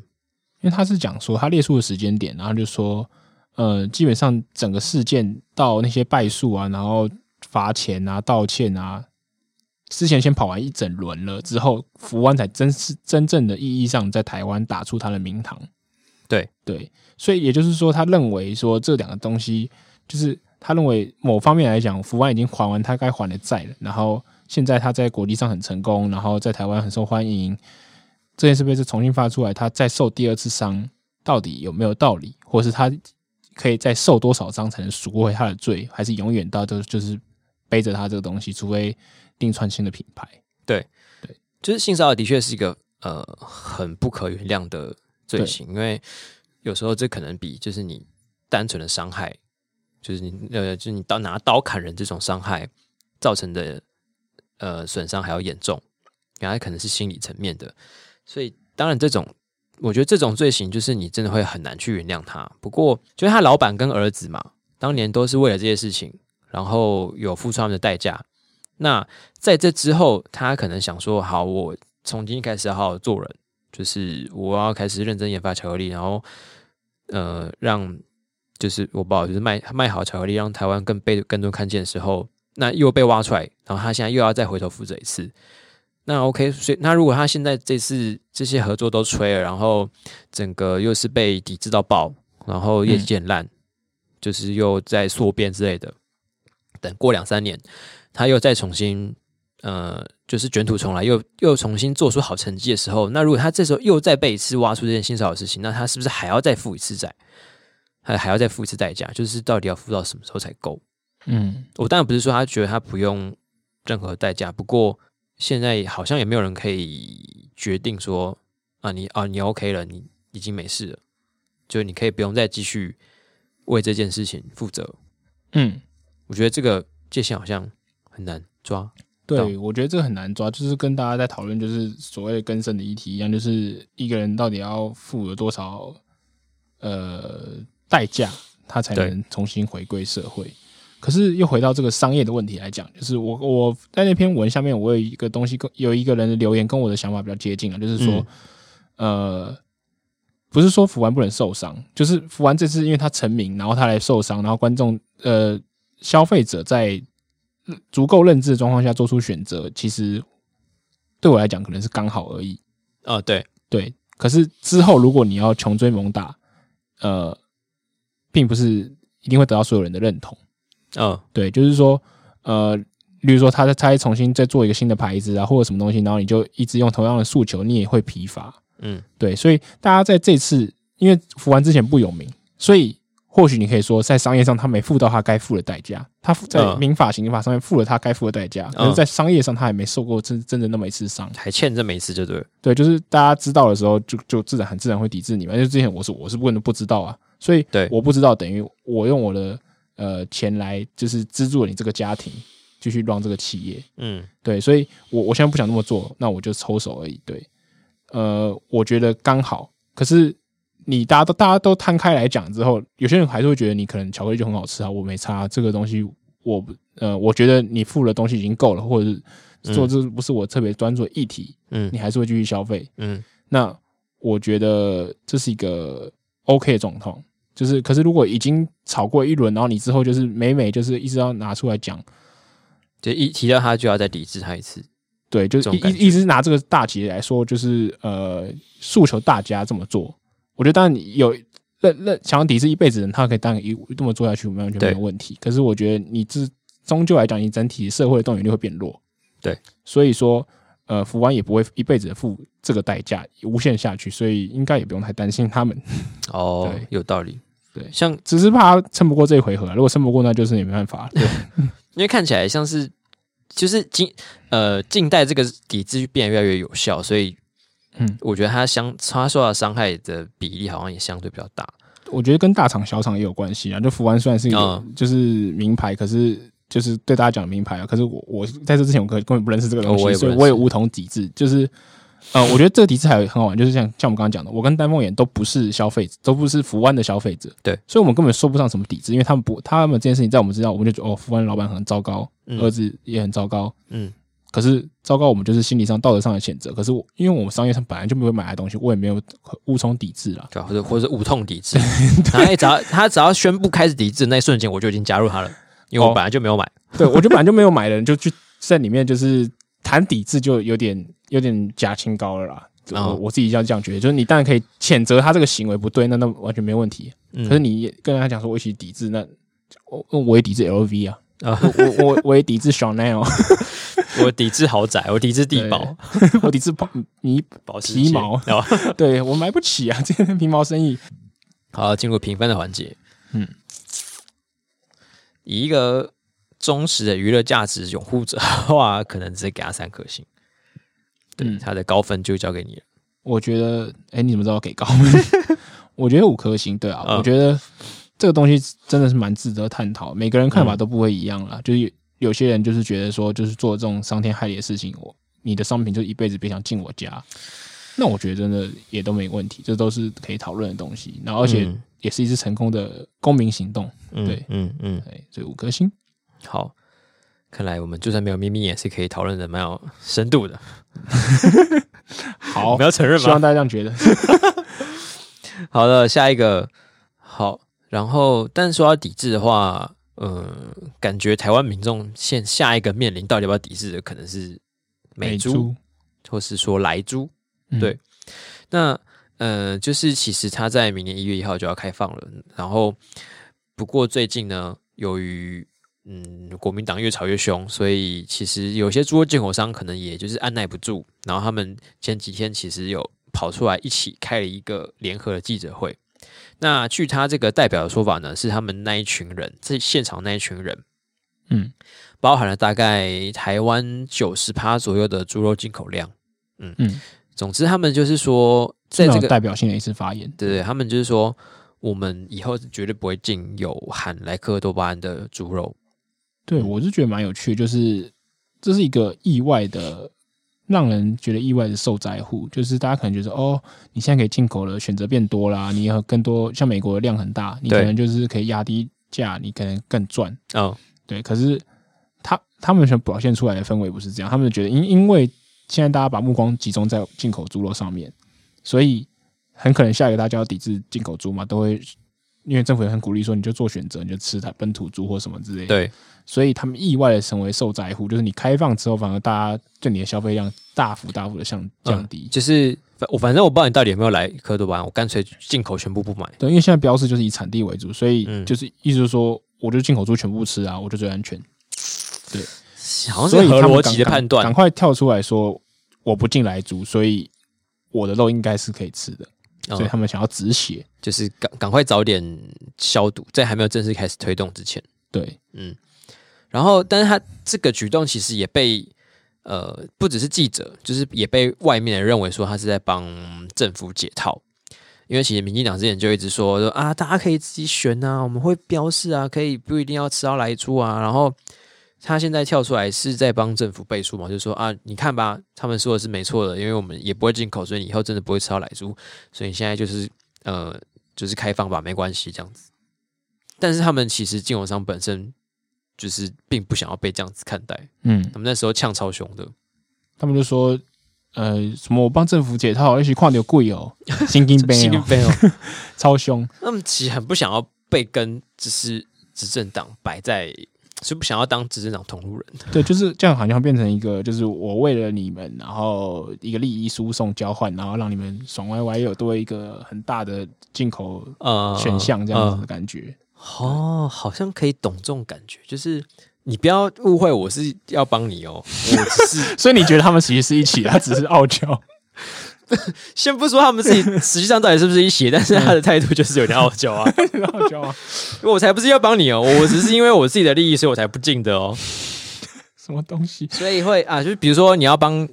因为他是讲说他列出的时间点，然后就说，呃，基本上整个事件到那些败诉啊，然后罚钱啊、道歉啊，之前先跑完一整轮了之后，福湾才真是真正的意义上在台湾打出他的名堂。对对，所以也就是说，他认为说这两个东西，就是他认为某方面来讲，福安已经还完他该还的债了，然后现在他在国际上很成功，然后在台湾很受欢迎，这件事被是重新发出来，他再受第二次伤，到底有没有道理，或是他可以再受多少伤才能赎回他的罪，还是永远到都就是背着他这个东西，除非另创新的品牌？对对，就是性骚扰的确是一个呃很不可原谅的。罪行，因为有时候这可能比就是你单纯的伤害，就是你呃，就是你刀拿刀砍人这种伤害造成的呃损伤还要严重，然后可能是心理层面的。所以当然这种，我觉得这种罪行就是你真的会很难去原谅他。不过就是他老板跟儿子嘛，当年都是为了这些事情，然后有付出他们的代价。那在这之后，他可能想说：好，我从今天开始要好好做人。就是我要开始认真研发巧克力，然后呃，让就是我不好，就是卖卖好巧克力，让台湾更被更多看见的时候，那又被挖出来，然后他现在又要再回头负责一次。那 OK，所以那如果他现在这次这些合作都吹了，然后整个又是被抵制到爆，然后业绩很烂，嗯、就是又在缩编之类的，等过两三年，他又再重新。呃，就是卷土重来，又又重新做出好成绩的时候，那如果他这时候又再被一次挖出这件性骚扰的事情，那他是不是还要再付一次债？还还要再付一次代价？就是到底要付到什么时候才够？嗯，我当然不是说他觉得他不用任何代价，不过现在好像也没有人可以决定说啊，你啊你 OK 了，你已经没事了，就你可以不用再继续为这件事情负责。嗯，我觉得这个界限好像很难抓。对，我觉得这个很难抓，就是跟大家在讨论，就是所谓的更生的议题一样，就是一个人到底要付了多少呃代价，他才能重新回归社会。可是又回到这个商业的问题来讲，就是我我在那篇文下面，我有一个东西跟有一个人的留言跟我的想法比较接近啊，就是说，嗯、呃，不是说福完不能受伤，就是福完这次因为他成名，然后他来受伤，然后观众呃消费者在。足够认知的状况下做出选择，其实对我来讲可能是刚好而已。啊、哦，对对。可是之后如果你要穷追猛打，呃，并不是一定会得到所有人的认同。嗯、哦，对，就是说，呃，例如说他他重新再做一个新的牌子啊，或者什么东西，然后你就一直用同样的诉求，你也会疲乏。嗯，对。所以大家在这次，因为福丸之前不有名，所以。或许你可以说，在商业上他没付到他该付的代价，他在民法、刑法上面付了他该付的代价，但是在商业上他还没受过真真的那么一次伤，还欠这么一次，就对。对，就是大家知道的时候，就就自然很自然会抵制你嘛。因为之前我是我是不能不知道啊，所以对我不知道等于我用我的呃钱来就是资助了你这个家庭继续让这个企业，嗯，对，所以我我现在不想那么做，那我就抽手而已。对，呃，我觉得刚好，可是。你大家都大家都摊开来讲之后，有些人还是会觉得你可能巧克力就很好吃啊，我没差这个东西我，我呃，我觉得你付的东西已经够了，或者是做这不是我特别专注的议题，嗯，你还是会继续消费，嗯，那我觉得这是一个 OK 的状况，就是可是如果已经炒过一轮，然后你之后就是每每就是一直要拿出来讲，就一提到他就要再抵制他一次，对，就是一一一直拿这个大节来说，就是呃诉求大家这么做。我觉得当然有认认想要抵制一辈子的人，他可以当然一这么做下去，完全没有问题。可是我觉得你这终究来讲，你整体社会的动员力会变弱。对，所以说呃，福湾也不会一辈子的付这个代价无限下去，所以应该也不用太担心他们。哦，对，有道理。对，像只是怕他撑不过这一回合，如果撑不过，那就是也没办法。对，因为看起来像是就是近呃近代这个抵制变得越来越有效，所以。嗯，我觉得他相他受到伤害的比例好像也相对比较大。我觉得跟大厂小厂也有关系啊。就福安虽然是一个就是名牌，可是就是对大家讲名牌啊。可是我我在这之前我根本不认识这个东西，所以我也无从抵制。就是呃，我觉得这个抵制还很好玩，就是像像我们刚刚讲的，我跟丹凤眼都不是消费者，都不是福安的消费者，对，所以我们根本说不上什么抵制，因为他们不，他们这件事情在我们知道，我们就觉得哦，福湾老板很糟糕，儿子也很糟糕，嗯。可是糟糕，我们就是心理上、道德上的谴责。可是我，因为我们商业上本来就没有买的东西，我也没有无从抵制了，或者或者无痛抵制。他只要他只要宣布开始抵制那一瞬间，我就已经加入他了，因为我本来就没有买。哦、对，我就本来就没有买的人，就去在里面就是谈抵制，就有点有点假清高了啦。我我自己要这样觉得，就是你当然可以谴责他这个行为不对，那那完全没问题。嗯、可是你跟他讲说我一起抵制，那我我也抵制 LV 啊。啊，我我我也抵制 Chanel，我抵制豪宅，我抵制地堡，我抵制保你保皮毛，对我买不起啊，这个皮毛生意。好，进入评分的环节。嗯，以一个忠实的娱乐价值拥护者的话，可能直接给他三颗星。对，他的高分就交给你了。我觉得，哎、欸，你怎么知道给高分？我觉得五颗星。对啊，我觉得。这个东西真的是蛮值得探讨，每个人看法都不会一样啦。嗯、就是有些人就是觉得说，就是做这种伤天害理的事情，我你的商品就一辈子别想进我家。那我觉得真的也都没问题，这都是可以讨论的东西。然后而且也是一次成功的公民行动。嗯、对，嗯嗯，对，所以五颗星。好，看来我们就算没有秘密，也是可以讨论的蛮有深度的。好，你要承认吗？希望大家这样觉得。好的，下一个，好。然后，但说要抵制的话，呃，感觉台湾民众现下一个面临到底要不要抵制的，可能是美猪，或是说莱猪。嗯、对，那呃，就是其实它在明年一月一号就要开放了。然后，不过最近呢，由于嗯国民党越吵越凶，所以其实有些猪肉进口商可能也就是按捺不住，然后他们前几天其实有跑出来一起开了一个联合的记者会。那据他这个代表的说法呢，是他们那一群人，在现场那一群人，嗯，包含了大概台湾九十趴左右的猪肉进口量，嗯嗯，总之他们就是说，在这个代表性的一次发言，对对，他们就是说，我们以后是绝对不会进有含莱克多巴胺的猪肉。对，我是觉得蛮有趣，就是这是一个意外的。让人觉得意外的受灾户，就是大家可能觉得哦，你现在可以进口了，选择变多啦，你有更多像美国的量很大，你可能就是可以压低价，你可能更赚。嗯，对。可是他他们想表现出来的氛围不是这样，他们觉得因因为现在大家把目光集中在进口猪肉上面，所以很可能下一个大家要抵制进口猪嘛，都会因为政府也很鼓励说，你就做选择，你就吃它本土猪或什么之类的。对。所以他们意外的成为受灾户，就是你开放之后，反而大家对你的消费量大幅大幅的降降低。嗯、就是我反正我不知道你到底有没有来科多巴胺，我干脆进口全部不买。对，因为现在标示就是以产地为主，所以就是意思就是说，我就进口猪全部吃啊，我就最安全。对，好像是合逻辑的判断。赶快跳出来说，我不进来猪，所以我的肉应该是可以吃的。所以他们想要止血，就是赶赶快早点消毒，在还没有正式开始推动之前。对，嗯。然后，但是他这个举动其实也被呃，不只是记者，就是也被外面的人认为说他是在帮政府解套，因为其实民进党之前就一直说说啊，大家可以自己选啊，我们会标示啊，可以不一定要吃到来猪啊。然后他现在跳出来是在帮政府背书嘛，就是说啊，你看吧，他们说的是没错的，因为我们也不会进口，所以你以后真的不会吃到莱猪，所以现在就是呃，就是开放吧，没关系这样子。但是他们其实进口商本身。就是并不想要被这样子看待，嗯，他们那时候呛超凶的，他们就说，呃，什么我帮政府解套，一起跨牛贵哦，新金杯哦，超凶。他们其实很不想要被跟只是执政党摆在，是不想要当执政党同路人。对，就是这样，好像变成一个，就是我为了你们，然后一个利益输送交换，然后让你们爽歪歪，又有多一个很大的进口呃选项这样子的感觉。呃呃哦，好像可以懂这种感觉，就是你不要误会，我是要帮你哦，我只是，所以你觉得他们其实是一起，他只是傲娇。先不说他们自己实际上到底是不是一起，但是他的态度就是有点傲娇啊，傲娇啊！我才不是要帮你哦，我只是因为我自己的利益，所以我才不进的哦。什么东西？所以会啊，就是比如说你要帮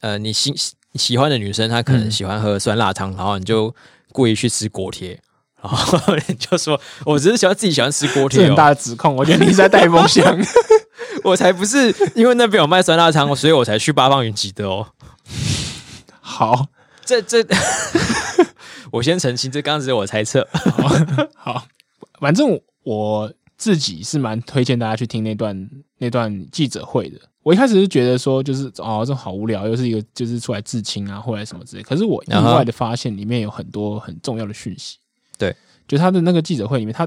呃你喜喜欢的女生，她可能喜欢喝酸辣汤，然后你就故意去吃锅贴。然后就说，我只是喜欢自己喜欢吃锅贴，很大的指控。我觉得你是在带风向，我才不是因为那边有卖酸辣汤，所以我才去八方云集的哦。好，这这，我先澄清，这刚刚只是我猜测。好，反正我自己是蛮推荐大家去听那段那段记者会的。我一开始是觉得说，就是哦，这好无聊，又是一个就是出来自清啊，或者什么之类。可是我意外的发现，里面有很多很重要的讯息。对，就他的那个记者会里面，他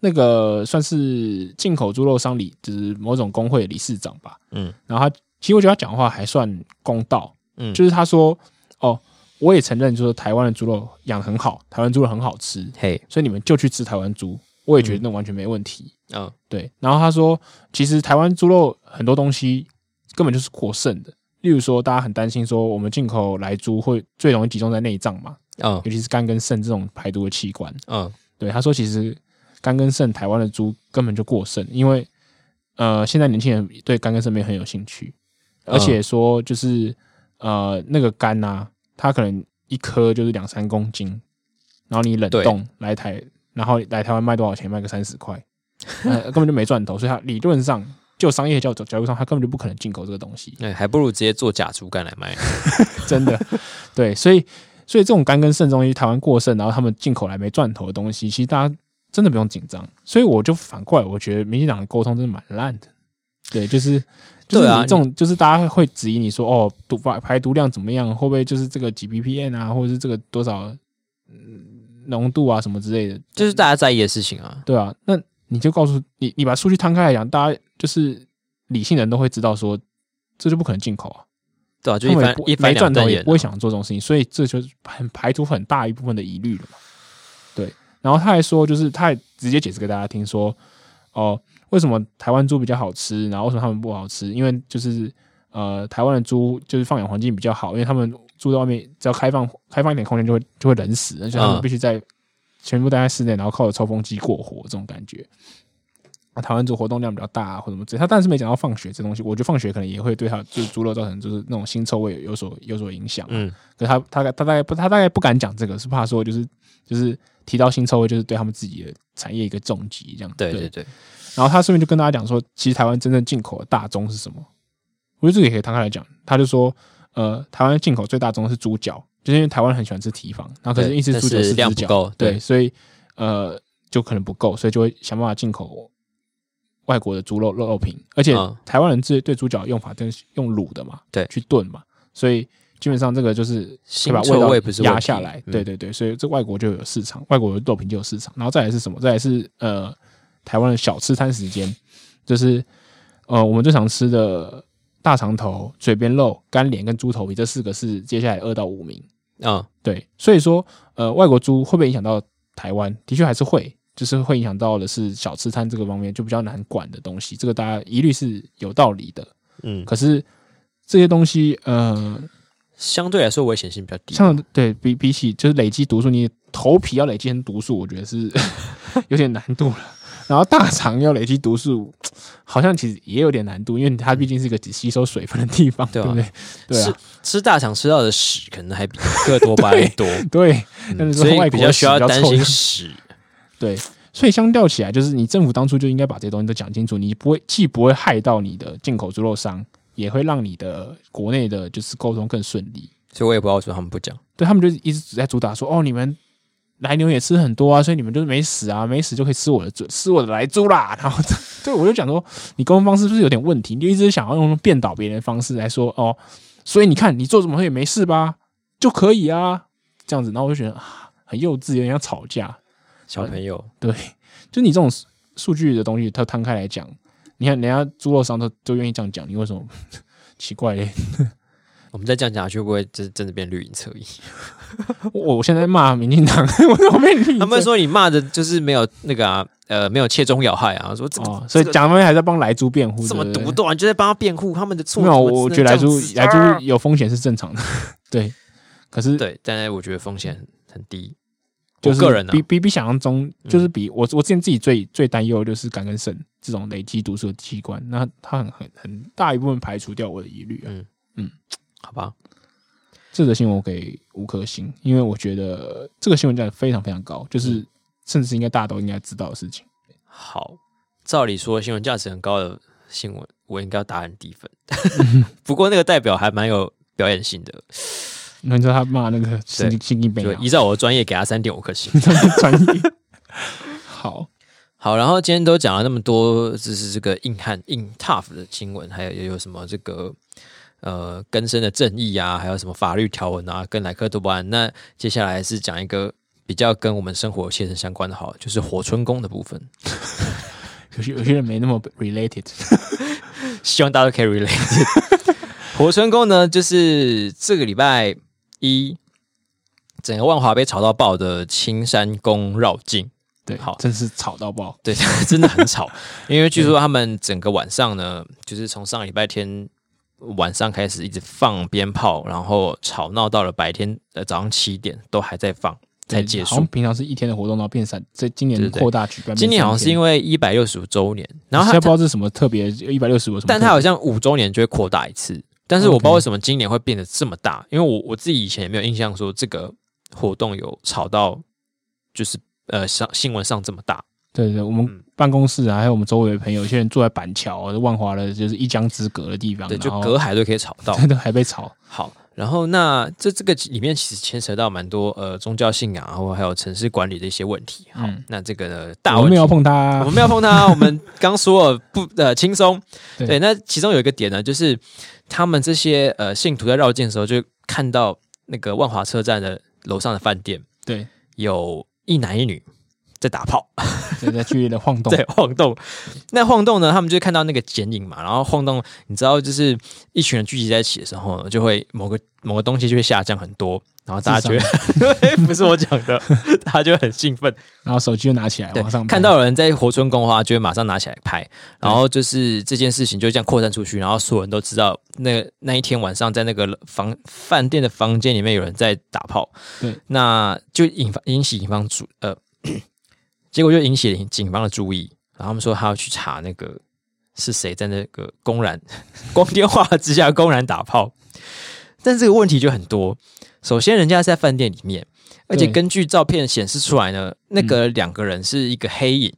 那个算是进口猪肉商理，就是某种工会的理事长吧。嗯，然后他其实我觉得他讲话还算公道。嗯，就是他说哦，我也承认，就是台湾的猪肉养得很好，台湾猪肉很好吃。嘿，所以你们就去吃台湾猪。我也觉得那完全没问题。嗯，对。然后他说，其实台湾猪肉很多东西根本就是过剩的。例如说，大家很担心说，我们进口来猪会最容易集中在内脏嘛？嗯，尤其是肝跟肾这种排毒的器官。嗯，对。他说，其实肝跟肾台湾的猪根本就过剩，因为呃，现在年轻人对肝跟肾没有很有兴趣，而且说就是呃，那个肝呐、啊，它可能一颗就是两三公斤，然后你冷冻来台。然后来台湾卖多少钱？卖个三十块，呃，根本就没赚头。所以他理论上就商业角角度上，他根本就不可能进口这个东西。那 还不如直接做假猪肝来卖。真的，对，所以所以这种肝跟肾东西，台湾过剩，然后他们进口来没赚头的东西，其实大家真的不用紧张。所以我就反过来，我觉得民进党的沟通真的蛮烂的。对，就是就是你这种，就是大家会质疑你说，哦，毒排排毒量怎么样？会不会就是这个几 ppm 啊，或者是这个多少？浓度啊，什么之类的，就是大家在意的事情啊。对啊，那你就告诉你，你把数据摊开来讲，大家就是理性人都会知道说，这就不可能进口啊。对啊，就一般一般没赚头也不会想做这种事情，所以这就很排除很大一部分的疑虑了嘛。对，然后他还说，就是他还直接解释给大家听说，哦，为什么台湾猪比较好吃，然后为什么他们不好吃？因为就是呃，台湾的猪就是放养环境比较好，因为他们。住在外面，只要开放开放一点空间，就会就会冷死，而且他们必须在全部待在室内，然后靠着抽风机过活，这种感觉。啊，台湾猪活动量比较大，啊，或者什么之类，他但是没讲到放血这东西，我觉得放血可能也会对他就是猪肉造成就是那种腥臭味有所有所影响。嗯，可是他他他大概不他大概不敢讲这个，是怕说就是就是提到腥臭味，就是对他们自己的产业一个重击这样。对对对。然后他顺便就跟大家讲说，其实台湾真正进口的大宗是什么？我觉得这个也可以摊开来讲。他就说。呃，台湾进口最大宗是猪脚，就是因为台湾很喜欢吃蹄膀，然后可是一只猪脚是量不够，对，所以呃就可能不够，所以就会想办法进口外国的猪肉肉肉品，而且台湾人对对猪脚用法都是用卤的嘛，对，去炖嘛，所以基本上这个就是会把味道压下来，对对对，所以这外国就有市场，外国的肉品就有市场，然后再来是什么？再来是呃台湾的小吃摊时间，就是呃我们最常吃的。大肠头、嘴边肉、干脸跟猪头皮这四个是接下来二到五名啊，对，所以说呃，外国猪会不会影响到台湾？的确还是会，就是会影响到的是小吃摊这个方面就比较难管的东西，这个大家一律是有道理的，嗯，可是这些东西呃，相对来说危险性比较低，像对比比起就是累积毒素，你头皮要累积成毒素，我觉得是 有点难度了。然后大肠要累积毒素，好像其实也有点难度，因为它毕竟是一个只吸收水分的地方，对不对？对啊，吃吃大肠吃到的屎可能还比个多巴 胺多，对，但是外比较需要担心屎。对，所以相较起来，就是你政府当初就应该把这些东西都讲清楚，你不会既不会害到你的进口猪肉商，也会让你的国内的就是沟通更顺利。所以我也不知道为什么他们不讲，对他们就一直在主打说，哦，你们。来牛也吃很多啊，所以你们就是没死啊，没死就可以吃我的猪，吃我的来猪啦。然后，对我就讲说，你沟通方式是不是有点问题？你就一直想要用辩倒别人的方式来说哦，所以你看你做什么也没事吧，就可以啊，这样子。然后我就觉得啊，很幼稚，有点像吵架。小朋友，对，就你这种数据的东西，它摊开来讲，你看人家猪肉商都都愿意这样讲，你为什么 奇怪嘞？我们再这样讲下去，会不会真真的变绿营侧翼？我我现在骂民进党，我怎么？他们说你骂的就是没有那个啊，呃，没有切中要害啊。说这个，哦、所以蒋万安还在帮莱猪辩护，这么独断，就在帮他辩护他们的错。没有，我觉得莱猪莱猪有风险是正常的，对。可是对，但是我觉得风险很低，就是个人比比比想象中，就是比我我之前自己最最担忧的就是肝跟肾这种累积毒素的器官，那它很很很大一部分排除掉我的疑虑啊。嗯嗯。好吧，这个新闻我给五颗星，因为我觉得这个新闻价值非常非常高，就是甚至是应该大家都应该知道的事情。好，照理说新闻价值很高的新闻，我应该要打很低分。不过那个代表还蛮有表演性的，那你知道他骂那个神经病，就依照我的专业给他三点五颗星。专业好好，然后今天都讲了那么多，就是这个硬汉硬 tough 的新闻，还有也有什么这个呃根深的正义啊，还有什么法律条文啊，跟莱克多巴胺。那接下来是讲一个比较跟我们生活切身相关的，好，就是火春宫的部分。可 是有些人没那么 related，希望大家都可以 related。火春宫呢，就是这个礼拜一，整个万华被吵到爆的青山宫绕境。对，好，真是吵到爆。对，真的很吵。因为据说他们整个晚上呢，就是从上礼拜天晚上开始一直放鞭炮，然后吵闹到了白天呃早上七点，都还在放，才结束。平常是一天的活动，然后变三，这今年扩大举办。今年好像是因为一百六十五周年，然后他不知道是什么特别一百六十五，但他好像五周年就会扩大一次。但是我不知道为什么今年会变得这么大，因为我我自己以前也没有印象说这个活动有吵到，就是。呃，上新闻上这么大，对对，我们办公室啊，还有我们周围的朋友，有些人住在板桥，万华的，就是一江之隔的地方，对，就隔海都可以吵到，真的还被吵。好，然后那这这个里面其实牵扯到蛮多呃宗教信仰，然后还有城市管理的一些问题。好，嗯、那这个呢，大我们没有碰它，我们没有碰它，我们刚说了不呃轻松。对，对，那其中有一个点呢，就是他们这些呃信徒在绕境的时候，就看到那个万华车站的楼上的饭店，对，有。一男一女在打炮，在在剧烈的晃动，对晃动。那晃动呢？他们就看到那个剪影嘛，然后晃动，你知道，就是一群人聚集在一起的时候，就会某个某个东西就会下降很多。然后大家觉得，对，不是我讲的，他就很兴奋，然后手机就拿起来往上，看到有人在活春宫的话，就会马上拿起来拍，然后就是这件事情就这样扩散出去，然后所有人都知道，那那一天晚上在那个房饭店的房间里面有人在打炮，对，那就引发引起引方主呃，结果就引起了警方的注意，然后他们说他要去查那个是谁在那个公然 光天化日之下公然打炮，但这个问题就很多。首先，人家是在饭店里面，而且根据照片显示出来呢，那个两个人是一个黑影。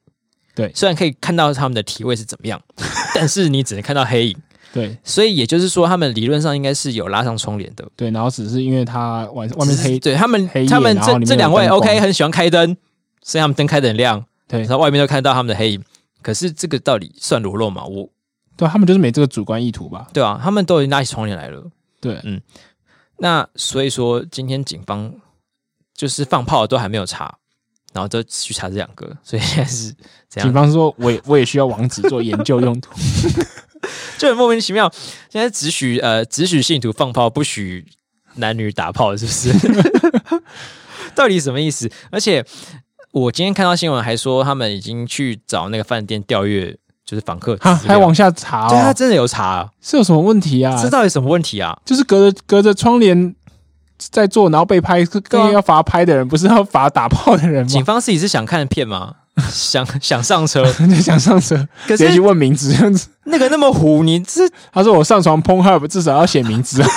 对，虽然可以看到他们的体位是怎么样，但是你只能看到黑影。对，所以也就是说，他们理论上应该是有拉上窗帘的。对，然后只是因为他外外面黑，对他们他们这这两位 OK 很喜欢开灯，所以他们灯开的很亮。对，然后外面都看到他们的黑影。可是这个到底算裸露吗？我对他们就是没这个主观意图吧？对啊，他们都已经拉起窗帘来了。对，嗯。那所以说，今天警方就是放炮都还没有查，然后就去查这两个，所以现在是这样。警方说，我也我也需要网址做研究用途，就很莫名其妙。现在只许呃只许信徒放炮，不许男女打炮，是不是？到底什么意思？而且我今天看到新闻还说，他们已经去找那个饭店调阅。就是访客他还往下查，哦，对，他真的有查，啊，是有什么问题啊？这到底什么问题啊？就是隔着隔着窗帘在做，然后被拍，更要罚拍的人，不是要罚打炮的人吗？警方自己是想看片吗？想想上车，想上车，可直接去问名字这样子。那个那么糊，你这他说我上床 Pornhub 至少要写名字啊。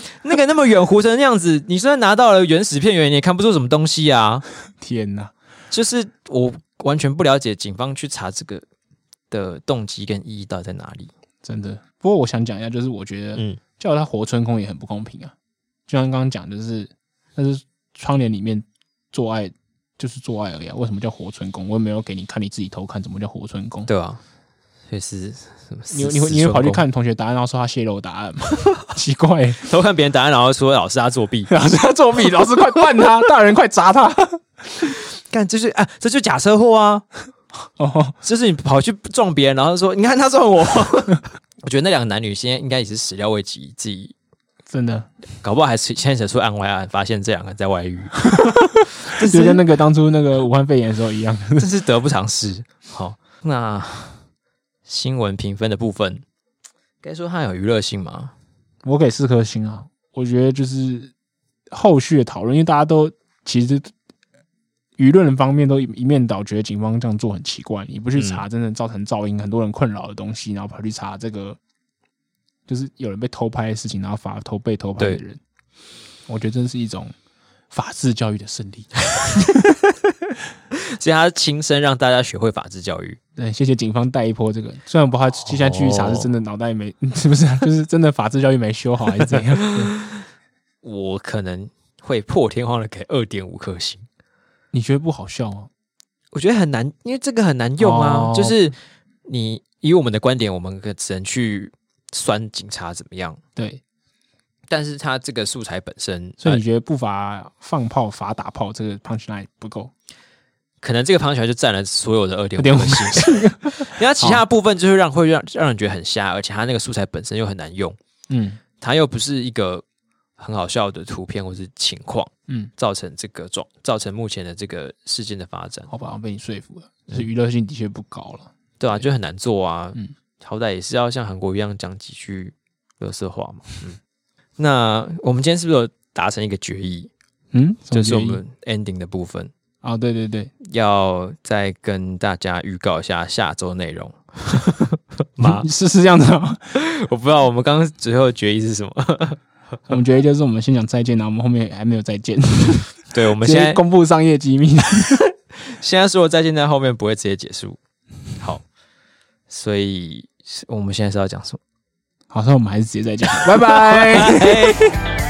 那个那么远糊成那样子，你虽然拿到了原始片源，你也看不出什么东西啊！天哪，就是我。完全不了解警方去查这个的动机跟意义到底在哪里？真的。不过我想讲一下，就是我觉得，嗯，叫他活春宫也很不公平啊。就像刚刚讲就是，但是窗帘里面做爱就是做爱而已啊。为什么叫活春宫？我也没有给你看，你自己偷看，怎么叫活春宫？对啊，确实，你你会你会跑去看同学答案，然后说他泄露答案吗？奇怪、欸，偷看别人答案，然后说老师他作弊，老师他作弊，老师快办他，大人快砸他。干，这是啊，这就假车祸啊！哦，就是你跑去撞别人，然后说你看他撞我。我觉得那两个男女现在应该也是始料未及，自己真的搞不好还是牵扯出案外案，发现这两个在外遇，就跟那个当初那个武汉肺炎的时候一样，真是得不偿失。好，那新闻评分的部分，该说它有娱乐性吗？我给四颗星啊！我觉得就是后续的讨论，因为大家都其实。舆论方面都一面倒，觉得警方这样做很奇怪。你不去查，真的造成噪音、很多人困扰的东西，然后跑去查这个，就是有人被偷拍的事情，然后罚偷被偷拍的人。我觉得这是一种法治教育的胜利。所以他亲身让大家学会法治教育。对，谢谢警方带一波这个。虽然不怕接下来继续查，是真的脑袋没 是不是？就是真的法治教育没修好，还是怎样？我可能会破天荒的给二点五颗星。你觉得不好笑吗？我觉得很难，因为这个很难用啊。哦、就是你以我们的观点，我们可只能去酸警察怎么样？对。但是他这个素材本身，所以你觉得不罚放炮，罚打炮这个 punchline 不够？可能这个 punchline 就占了所有的二点五颗星。因为其他部分就是让会让让人觉得很瞎，而且他那个素材本身又很难用。嗯，他又不是一个很好笑的图片或是情况。嗯，造成这个状，造成目前的这个事件的发展。好吧，我被你说服了，就是娱乐性的确不高了。对啊，就很难做啊。嗯，好歹也是要像韩国一样讲几句垃圾话嘛。嗯。那我们今天是不是有达成一个决议？嗯，就是我们 ending 的部分啊。对对对，要再跟大家预告一下下周内容 吗？是是这样的吗？我不知道。我们刚刚最后的决议是什么？我们决议就是我们先讲再见，然后我们后面还没有再见。对，我们现在公布商业机密。现在说再见，在后面不会直接结束。好，所以我们现在是要讲什么？好，那我们还是直接再见，拜拜。